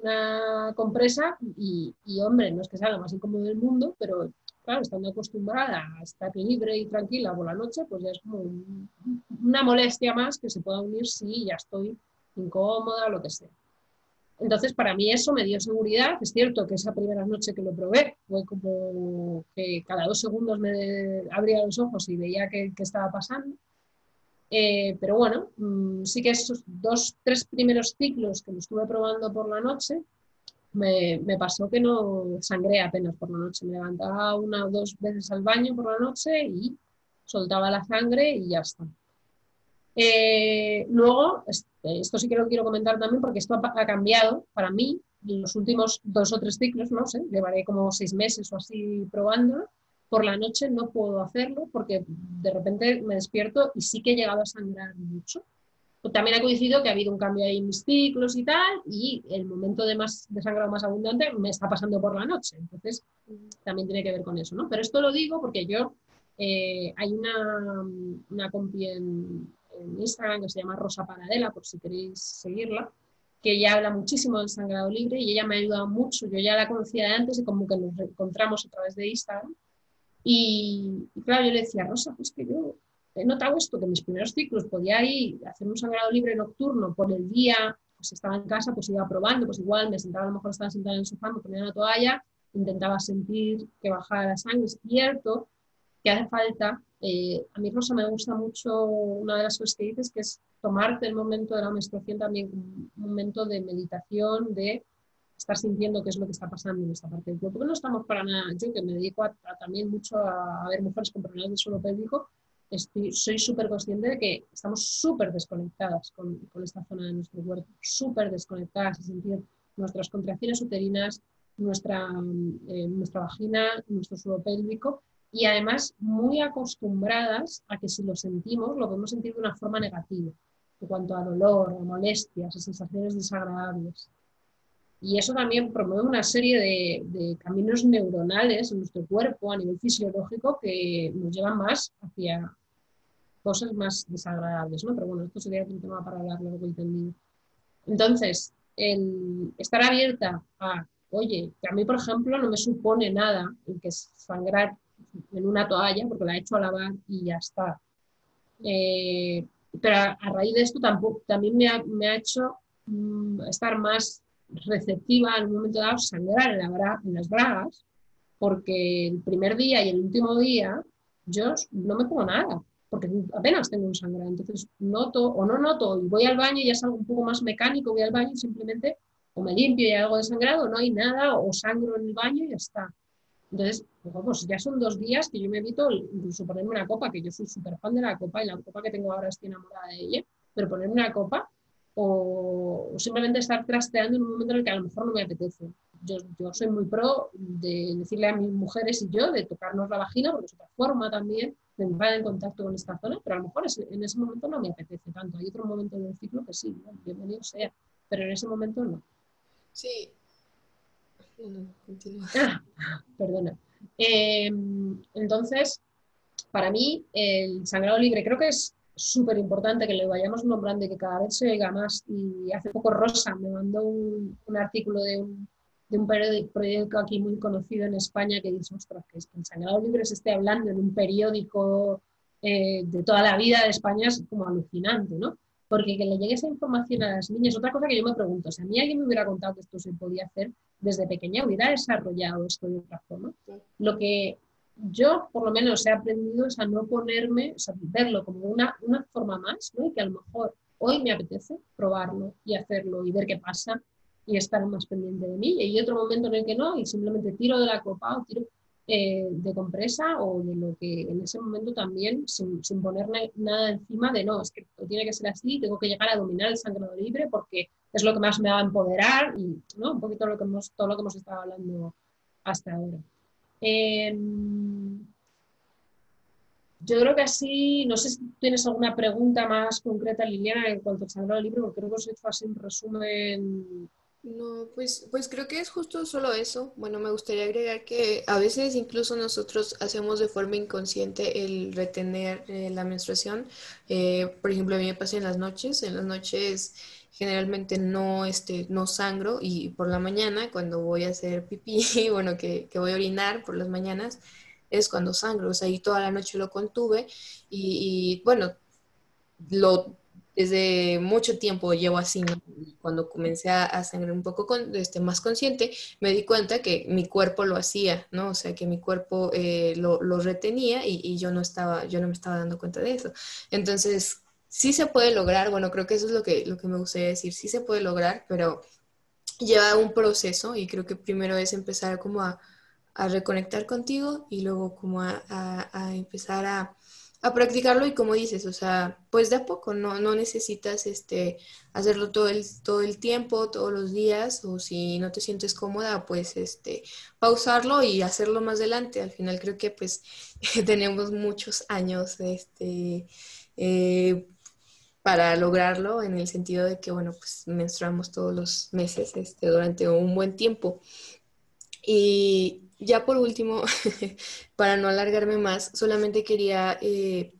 una compresa y, y, hombre, no es que sea lo más incómodo del mundo, pero claro, estando acostumbrada a estar libre y tranquila por la noche, pues ya es como una molestia más que se pueda unir si ya estoy incómoda lo que sea. Entonces, para mí eso me dio seguridad. Es cierto que esa primera noche que lo probé fue como que cada dos segundos me abría los ojos y veía qué, estaba pasando. Eh, pero bueno, mm, sí que esos dos, tres primeros ciclos que lo estuve probando por la noche, me, me, pasó que no sangré apenas por la noche. Me levantaba una o dos veces al baño por la noche y soltaba la sangre y ya está. Eh, luego, este, esto sí que lo quiero comentar también porque esto ha, cambiado para mí en los últimos dos o tres ciclos, no sé, llevaré como seis meses o así probando. Por la noche no puedo hacerlo porque de repente me despierto y sí que he llegado a sangrar mucho. También ha coincidido que ha habido un cambio ahí en mis ciclos y tal, y el momento de, más, de sangrado más abundante me está pasando por la noche. Entonces, también tiene que ver con eso, ¿no? Pero esto lo digo porque yo, eh, hay una, una compi en, en Instagram que se llama Rosa Paradela, por si queréis seguirla, que ella habla muchísimo del sangrado libre y ella me ha ayudado mucho. Yo ya la conocía de antes y como que nos encontramos a través de Instagram. Y, claro, yo le decía, Rosa, pues que yo he notado esto, que en mis primeros ciclos podía ir a hacer un sangrado libre nocturno por el día, pues estaba en casa, pues iba probando, pues igual me sentaba, a lo mejor estaba sentada en el sofá, me ponía una toalla, intentaba sentir que bajara la sangre. Es cierto que hace falta eh, a mí, Rosa, me gusta mucho una de las cosas que dices, que es tomarte el momento de la menstruación también como un momento de meditación, de estar sintiendo qué es lo que está pasando en esta parte del cuerpo. Porque no estamos para nada, yo que me dedico también mucho a, ver mujeres con problemas de suelo pélvico, estoy, soy súper consciente de que estamos súper desconectadas con, con, esta zona de nuestro cuerpo, súper desconectadas, en sentir nuestras contracciones uterinas, nuestra, eh, nuestra vagina, nuestro suelo pélvico, y además muy acostumbradas a que si lo sentimos, lo podemos sentir de una forma negativa, en cuanto a dolor, a molestias, a sensaciones desagradables. Y eso también promueve una serie de, caminos neuronales en nuestro cuerpo a nivel fisiológico que nos llevan más hacia cosas más desagradables, ¿no? Pero bueno, esto sería un tema para hablar luego entendido. Entonces, el estar abierta a, oye, que a mí, por ejemplo, no me supone nada el que sangrar en una toalla, porque la he hecho a lavar y ya está. Eh, pero a, raíz de esto tampoco, también me ha, me ha hecho mm, estar más receptiva en un momento dado, sangrar en, en las bragas, porque el primer día y el último día yo no me pongo nada, porque apenas tengo un sangrado. Entonces noto o no noto y voy al baño y ya es algo un poco más mecánico, voy al baño y simplemente o me limpio y hay algo de sangrado, no hay nada, o sangro en el baño y ya está. Entonces, pues ya son dos días que yo me evito incluso ponerme una copa, que yo soy súper fan de la copa y la copa que tengo ahora estoy enamorada de ella, pero ponerme una copa o, simplemente estar trasteando en un momento en el que a lo mejor no me apetece. Yo, yo, soy muy pro de decirle a mis mujeres y yo de tocarnos la vagina, porque es otra forma también de entrar en contacto con esta zona, pero a lo mejor en ese momento no me apetece tanto. Hay otro momento del ciclo que sí, bienvenido sea, pero en ese momento no. Sí, Perdona. Em, entonces, para mí, el sangrado libre creo que es súper importante que lo vayamos nombrando y que cada vez se oiga más. Y hace poco Rosa me mandó un, artículo de un, de un periódico, aquí muy conocido en España que dice, ostras, que, es que el sangrado libre se esté hablando en un periódico eh, de toda la vida de España es como alucinante, ¿no? porque que le llegue esa información a las niñas, otra cosa que yo me pregunto, si a mí alguien me hubiera contado que esto se podía hacer desde pequeña, hubiera desarrollado esto de otra forma. Lo que yo, por lo menos, he aprendido es a no ponerme, o sea, verlo como una, una forma más, ¿no? Y que a lo mejor hoy me apetece probarlo y hacerlo y ver qué pasa y estar más pendiente de mí. Y hay otro momento en el que no, y simplemente tiro de la copa o tiro eh, de compresa o de lo que en ese momento también, sin, sin, ponerle nada encima de no, es que tiene que ser así, tengo que llegar a dominar el sangrado libre porque es lo que más me va a empoderar y ¿no? un poquito lo que hemos, todo lo que hemos estado hablando hasta ahora. Em, yo creo que así, no sé si tienes alguna pregunta más concreta, Liliana, en cuanto a al libro, porque creo que os he hecho así un resumen no, pues, pues creo que es justo solo eso. Bueno, me gustaría agregar que a veces incluso nosotros hacemos de forma inconsciente el retener eh, la menstruación. Eh, por ejemplo, a mí me pasa en las noches. En las noches generalmente no, este, no sangro y por la mañana cuando voy a hacer pipí, bueno, que, que voy a orinar por las mañanas, es cuando sangro. O sea, ahí toda la noche lo contuve y, y bueno, lo desde mucho tiempo llevo así, cuando comencé a, sangrar un poco con, este, más consciente, me di cuenta que mi cuerpo lo hacía, ¿no? O sea, que mi cuerpo eh, lo, lo, retenía y, y, yo, no estaba, yo no me estaba dando cuenta de eso. Entonces, sí se puede lograr, bueno, creo que eso es lo que, lo que me gustaría decir, sí se puede lograr, pero lleva un proceso y creo que primero es empezar como a, a reconectar contigo y luego como a, a empezar a practicarlo y como dices, o sea, pues de a poco, no, no necesitas este, hacerlo todo el, todo el tiempo, todos los días, o si no te sientes cómoda, pues este, pausarlo y hacerlo más adelante. Al final creo que pues tenemos muchos años este, eh, para lograrlo, en el sentido de que, bueno, pues menstruamos todos los meses este, durante un buen tiempo. Y, ya por último, para no alargarme más, solamente quería eh,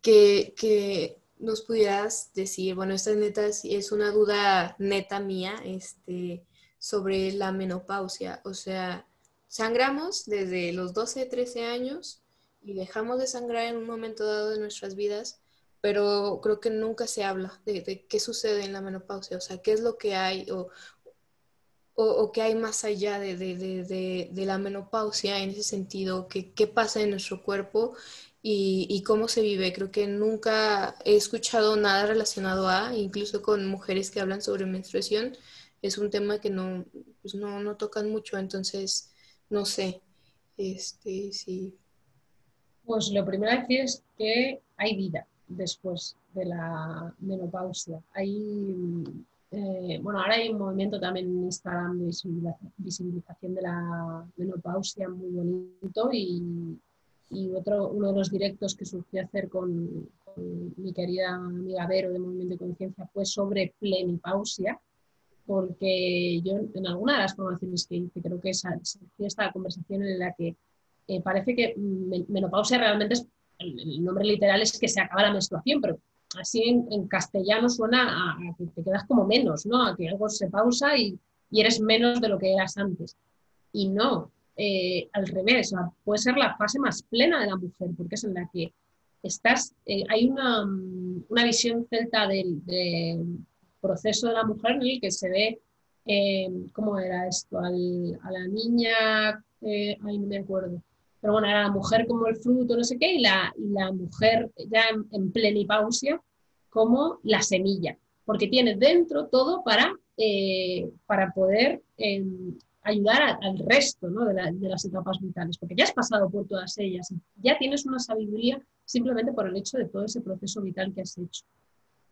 que, nos pudieras decir, bueno, esta neta es, una duda neta mía este, sobre la menopausia. O sea, sangramos desde los 12, 13 años y dejamos de sangrar en un momento dado de nuestras vidas, pero creo que nunca se habla de, de, qué sucede en la menopausia, o sea, qué es lo que hay o, o, qué hay más allá de, la menopausia en ese sentido, qué, qué pasa en nuestro cuerpo y, cómo se vive. Creo que nunca he escuchado nada relacionado a, incluso con mujeres que hablan sobre menstruación, es un tema que no, pues no, no tocan mucho, entonces no sé, este, sí. Pues lo primero decir es que hay vida después de la menopausia. Hay eh, bueno, ahora hay un movimiento también en Instagram de visibilización de la menopausia muy bonito y, otro, uno de los directos que surgió hacer con, mi querida amiga Vero de Movimiento de Conciencia fue sobre plenipausia, porque yo en alguna de las formaciones que hice creo que esa, esta conversación en la que eh, parece que menopausia realmente es, el nombre literal es que se acaba la menstruación, pero así en, castellano suena a, que te quedas como menos, ¿no? A que algo se pausa y, eres menos de lo que eras antes. Y no, eh, al revés, puede ser la fase más plena de la mujer, porque es en la que estás, eh, hay una, una, visión celta del, proceso de la mujer en el que se ve, eh, ¿cómo era esto? a la niña, ay, no me acuerdo pero bueno, era la mujer como el fruto, no sé qué, y la, y la mujer ya en, plenipausia como la semilla, porque tiene dentro todo para, eh, para poder em, ayudar al resto ¿no? de, de, las etapas vitales, porque ya has pasado por todas ellas, ya tienes una sabiduría simplemente por el hecho de todo ese proceso vital que has hecho.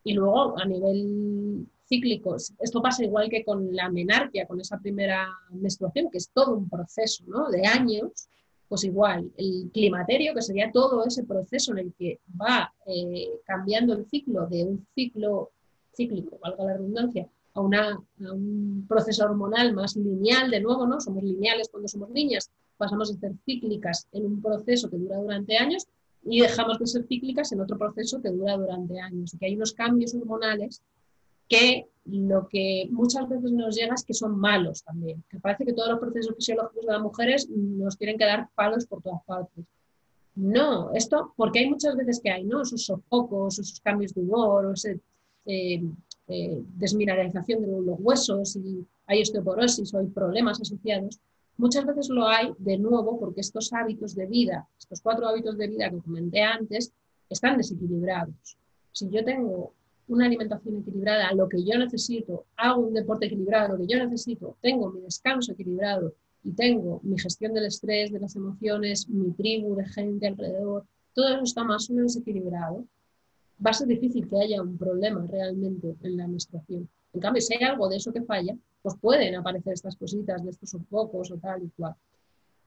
Y luego, a nivel cíclico, esto pasa igual que con la menarquia, con esa primera menstruación, que es todo un proceso ¿no? de años, pues igual, el climaterio, que sería todo ese proceso en el que va eh, cambiando el ciclo de un ciclo cíclico, valga la redundancia, a, una, un proceso hormonal más lineal, de nuevo, ¿no? Somos lineales cuando somos niñas, pasamos a ser cíclicas en un proceso que dura durante años y dejamos de ser cíclicas en otro proceso que dura durante años. Y que hay unos cambios hormonales que lo que muchas veces nos llega es que son malos también, que parece que todos los procesos fisiológicos de las mujeres nos tienen que dar palos por todas partes. No, esto, porque hay muchas veces que hay, ¿no? Esos sofocos, esos cambios de humor, o esa eh, eh, desmineralización de los huesos y hay osteoporosis o hay problemas asociados. Muchas veces lo hay de nuevo porque estos hábitos de vida, estos cuatro hábitos de vida que comenté antes, están desequilibrados. Si yo tengo una alimentación equilibrada, lo que yo necesito, hago un deporte equilibrado, lo que yo necesito, tengo mi descanso equilibrado y tengo mi gestión del estrés, de las emociones, mi tribu de gente alrededor, todo eso está más o menos equilibrado, va a ser difícil que haya un problema realmente en la menstruación. En cambio, si hay algo de eso que falla, pues pueden aparecer estas cositas de estos sofocos o tal y cual.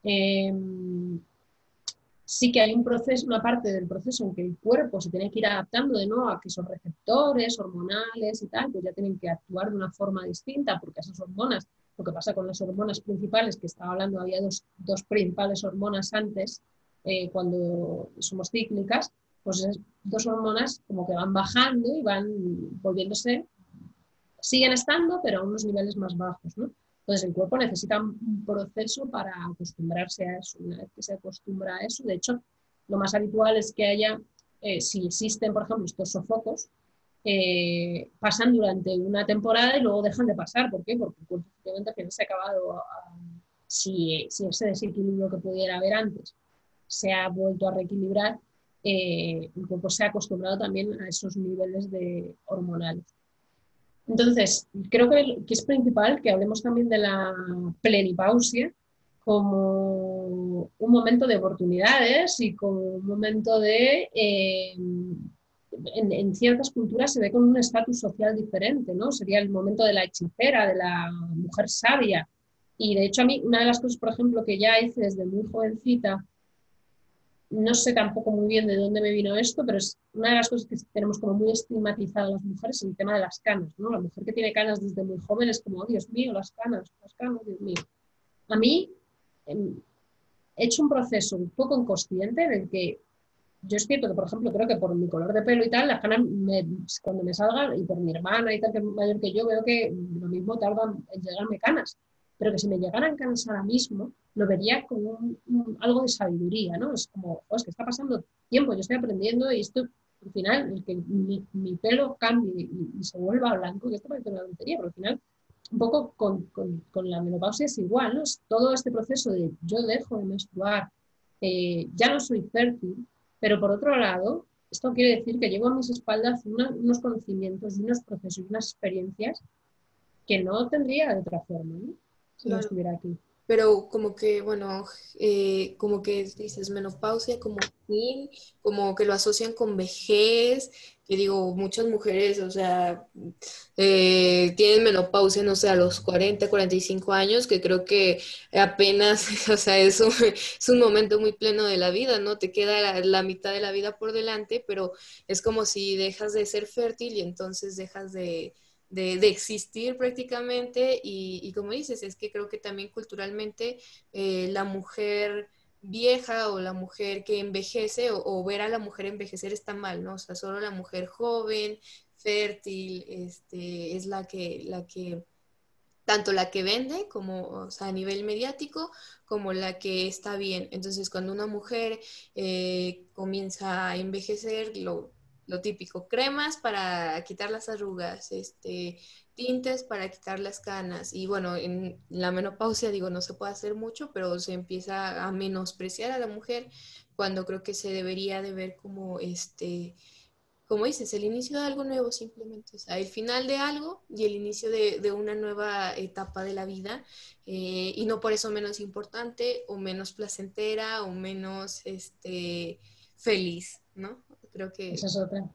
Em, sí que hay un proceso, una parte del proceso en que el cuerpo se tiene que ir adaptando de nuevo a que esos receptores hormonales y tal, pues ya tienen que actuar de una forma distinta, porque esas hormonas, lo que pasa con las hormonas principales, que estaba hablando, había dos, dos principales hormonas antes, eh, cuando somos cíclicas, pues esas dos hormonas como que van bajando y van volviéndose, siguen estando, pero a unos niveles más bajos, ¿no? Entonces el cuerpo necesita un proceso para acostumbrarse a eso. Una vez que se acostumbra a eso, de hecho, lo más habitual es que haya, eh, si existen, por ejemplo, estos sofocos, eh, pasan durante una temporada y luego dejan de pasar. ¿Por qué? Porque el cuerpo efectivamente se ha acabado, si, si, ese desequilibrio que pudiera haber antes se ha vuelto a reequilibrar, eh, el cuerpo se ha acostumbrado también a esos niveles de hormonales. Entonces, creo que, es principal que hablemos también de la plenipausia como un momento de oportunidades y como un momento de... Eh, en, ciertas culturas se ve con un estatus social diferente, ¿no? Sería el momento de la hechicera, de la mujer sabia. Y de hecho a mí, una de las cosas, por ejemplo, que ya hice desde muy jovencita, no sé tampoco muy bien de dónde me vino esto, pero es una de las cosas que tenemos como muy estigmatizadas las mujeres, el tema de las canas, ¿no? La mujer que tiene canas desde muy joven es como, oh, Dios mío, las canas, las canas, Dios mío. A mí em, he hecho un proceso un poco inconsciente en el que yo es cierto que, por ejemplo, creo que por mi color de pelo y tal, las canas cuando me salgan, y por mi hermana y tal, que es mayor que yo, veo que lo mismo tardan en llegarme canas pero que si me llegaran canas ahora mismo, lo vería como algo de sabiduría, ¿no? Es como, oh, es que está pasando tiempo, yo estoy aprendiendo y esto, al final, el que mi, pelo cambie y, se vuelva blanco, que esto parece una tontería, pero al final, un poco con, con, la menopausia es igual, ¿no? Todo este proceso de yo dejo de menstruar, eh, ya no soy fértil, pero por otro lado, esto quiere decir que llevo a mis espaldas unos conocimientos y unos procesos y unas experiencias que no tendría de otra forma. Estuviera aquí. Pero como que, bueno, eh, como que dices menopausia como fin, como que lo asocian con vejez, que digo, muchas mujeres, o sea, eh, tienen menopausia, no sé, a los 40, 45 años, que creo que apenas, o sea, es un, es un momento muy pleno de la vida, ¿no? Te queda la, mitad de la vida por delante, pero es como si dejas de ser fértil y entonces dejas de de, existir prácticamente y, como dices, es que creo que también culturalmente eh, la mujer vieja o la mujer que envejece o, ver a la mujer envejecer está mal, ¿no? O sea, solo la mujer joven, fértil, este, es la que, la que, tanto la que vende como, o sea, a nivel mediático, como la que está bien. Entonces, cuando una mujer eh, comienza a envejecer, lo, lo típico, cremas para quitar las arrugas, este, tintes para quitar las canas. Y bueno, en la menopausia, digo, no se puede hacer mucho, pero se empieza a menospreciar a la mujer cuando creo que se debería de ver como, este, como dices, el inicio de algo nuevo simplemente, o sea, el final de algo y el inicio de, una nueva etapa de la vida, eh, y no por eso menos importante o menos placentera o menos, este, feliz, ¿no? Creo que... Esa es otra.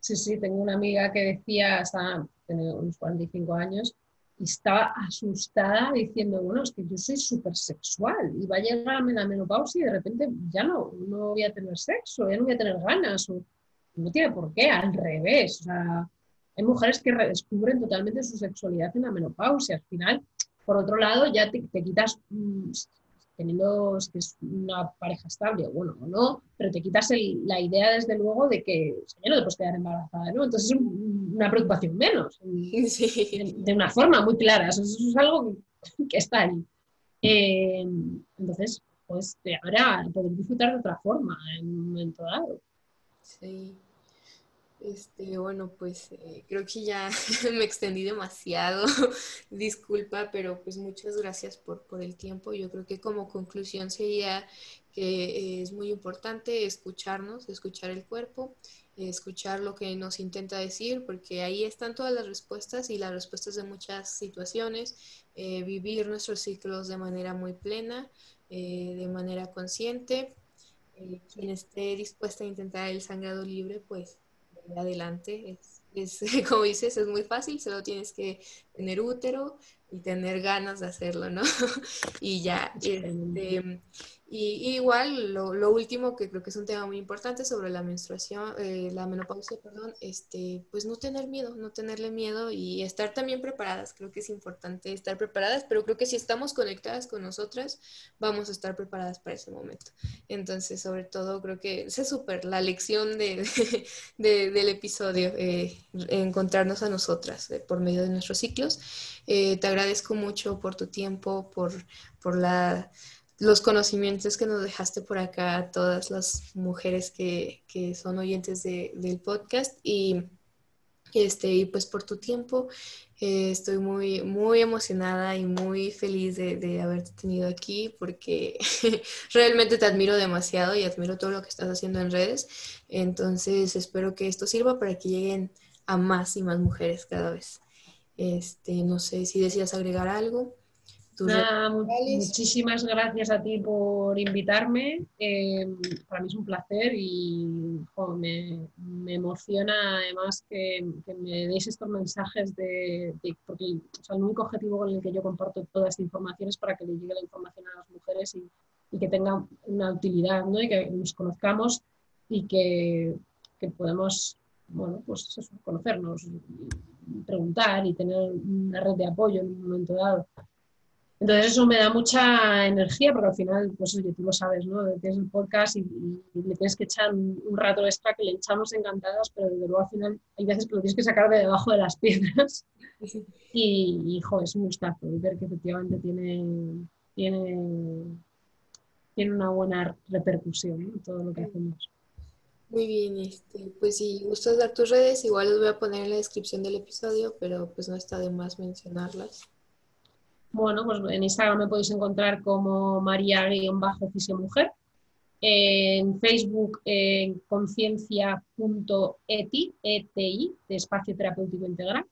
Sí, sí, tengo una amiga que decía, estaba, tenía unos 45 años, y estaba asustada diciendo, bueno, es que yo soy súper sexual y va a llegarme la menopausia y de repente ya no, no voy a tener sexo, ya no voy a tener ganas, o, no tiene por qué, al revés. O sea, hay mujeres que redescubren totalmente su sexualidad en la menopausia. Al final, por otro lado, ya te, quitas mm, teniendo que es una pareja estable, bueno, o no, pero te quitas la idea desde luego de que ya no te puedes quedar embarazada, ¿no? Entonces es una preocupación menos, de, una forma muy clara, eso, es algo que, está ahí. Eh, entonces, pues habrá poder disfrutar de otra forma en un momento dado. Sí. Este, bueno, pues eh, creo que ya me extendí demasiado, disculpa, pero pues muchas gracias por, por, el tiempo. Yo creo que como conclusión sería que es muy importante escucharnos, escuchar el cuerpo, escuchar lo que nos intenta decir, porque ahí están todas las respuestas y las respuestas de muchas situaciones, eh, vivir nuestros ciclos de manera muy plena, eh, de manera consciente. quien esté dispuesta a intentar el sangrado libre, pues adelante, es es, como dices, es muy fácil, solo tienes que tener útero y tener ganas de hacerlo, ¿no? y ya, este, y, igual, lo, último que creo que es un tema muy importante sobre la menstruación, eh, la menopausia, perdón, este, pues no tener miedo, no tenerle miedo y estar también preparadas. Creo que es importante estar preparadas, pero creo que si estamos conectadas con nosotras, vamos a estar preparadas para ese momento. Entonces, sobre todo, creo que esa es súper la lección de, del episodio, eh, encontrarnos a nosotras eh, por medio de nuestros ciclos. te agradezco mucho por tu tiempo, por, por la los conocimientos que nos dejaste por acá a todas las mujeres que, son oyentes del podcast y, este, y pues por tu tiempo. Eh, estoy muy, muy emocionada y muy feliz de, de haberte tenido aquí porque realmente te admiro demasiado y admiro todo lo que estás haciendo en redes. Entonces espero que esto sirva para que lleguen a más y más mujeres cada vez. Este, no sé si deseas agregar algo muchísimas gracias a ti por invitarme. Eh, para mí es un placer y me, emociona además que, me deis estos mensajes de, porque el único objetivo con el que yo comparto toda esta información es para que le llegue la información a las mujeres y, que tenga una utilidad, ¿no? Y que nos conozcamos y que, que podamos, bueno, pues conocernos, preguntar y tener una red de apoyo en un momento dado. Entonces eso me da mucha energía porque al final, pues oye, tú lo sabes, ¿no? Tienes el podcast y, le tienes que echar un, rato extra que le echamos encantadas, pero desde luego al final hay veces que lo tienes que sacar de debajo de las piedras. Y, hijo, es un gustazo ver que efectivamente tiene, tiene, tiene una buena repercusión en todo lo que hacemos. Muy bien, este, pues si gustas dar tus redes, igual los voy a poner en la descripción del episodio, pero pues no está de más mencionarlas. Bueno, pues en Instagram me podéis encontrar como María-Mujer. En Facebook en conciencia.eti, ETI, de espacio terapéutico integral.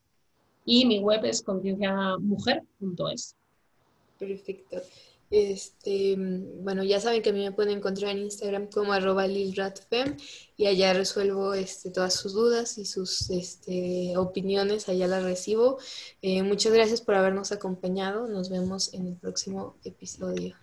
Y mi web es concienciamujer.es. Perfecto. Este, bueno, ya saben que a mí me pueden encontrar en Instagram como arroba lilratfem y allá resuelvo este, todas sus dudas y sus este, opiniones, allá las recibo. Eh, muchas gracias por habernos acompañado. Nos vemos en el próximo episodio.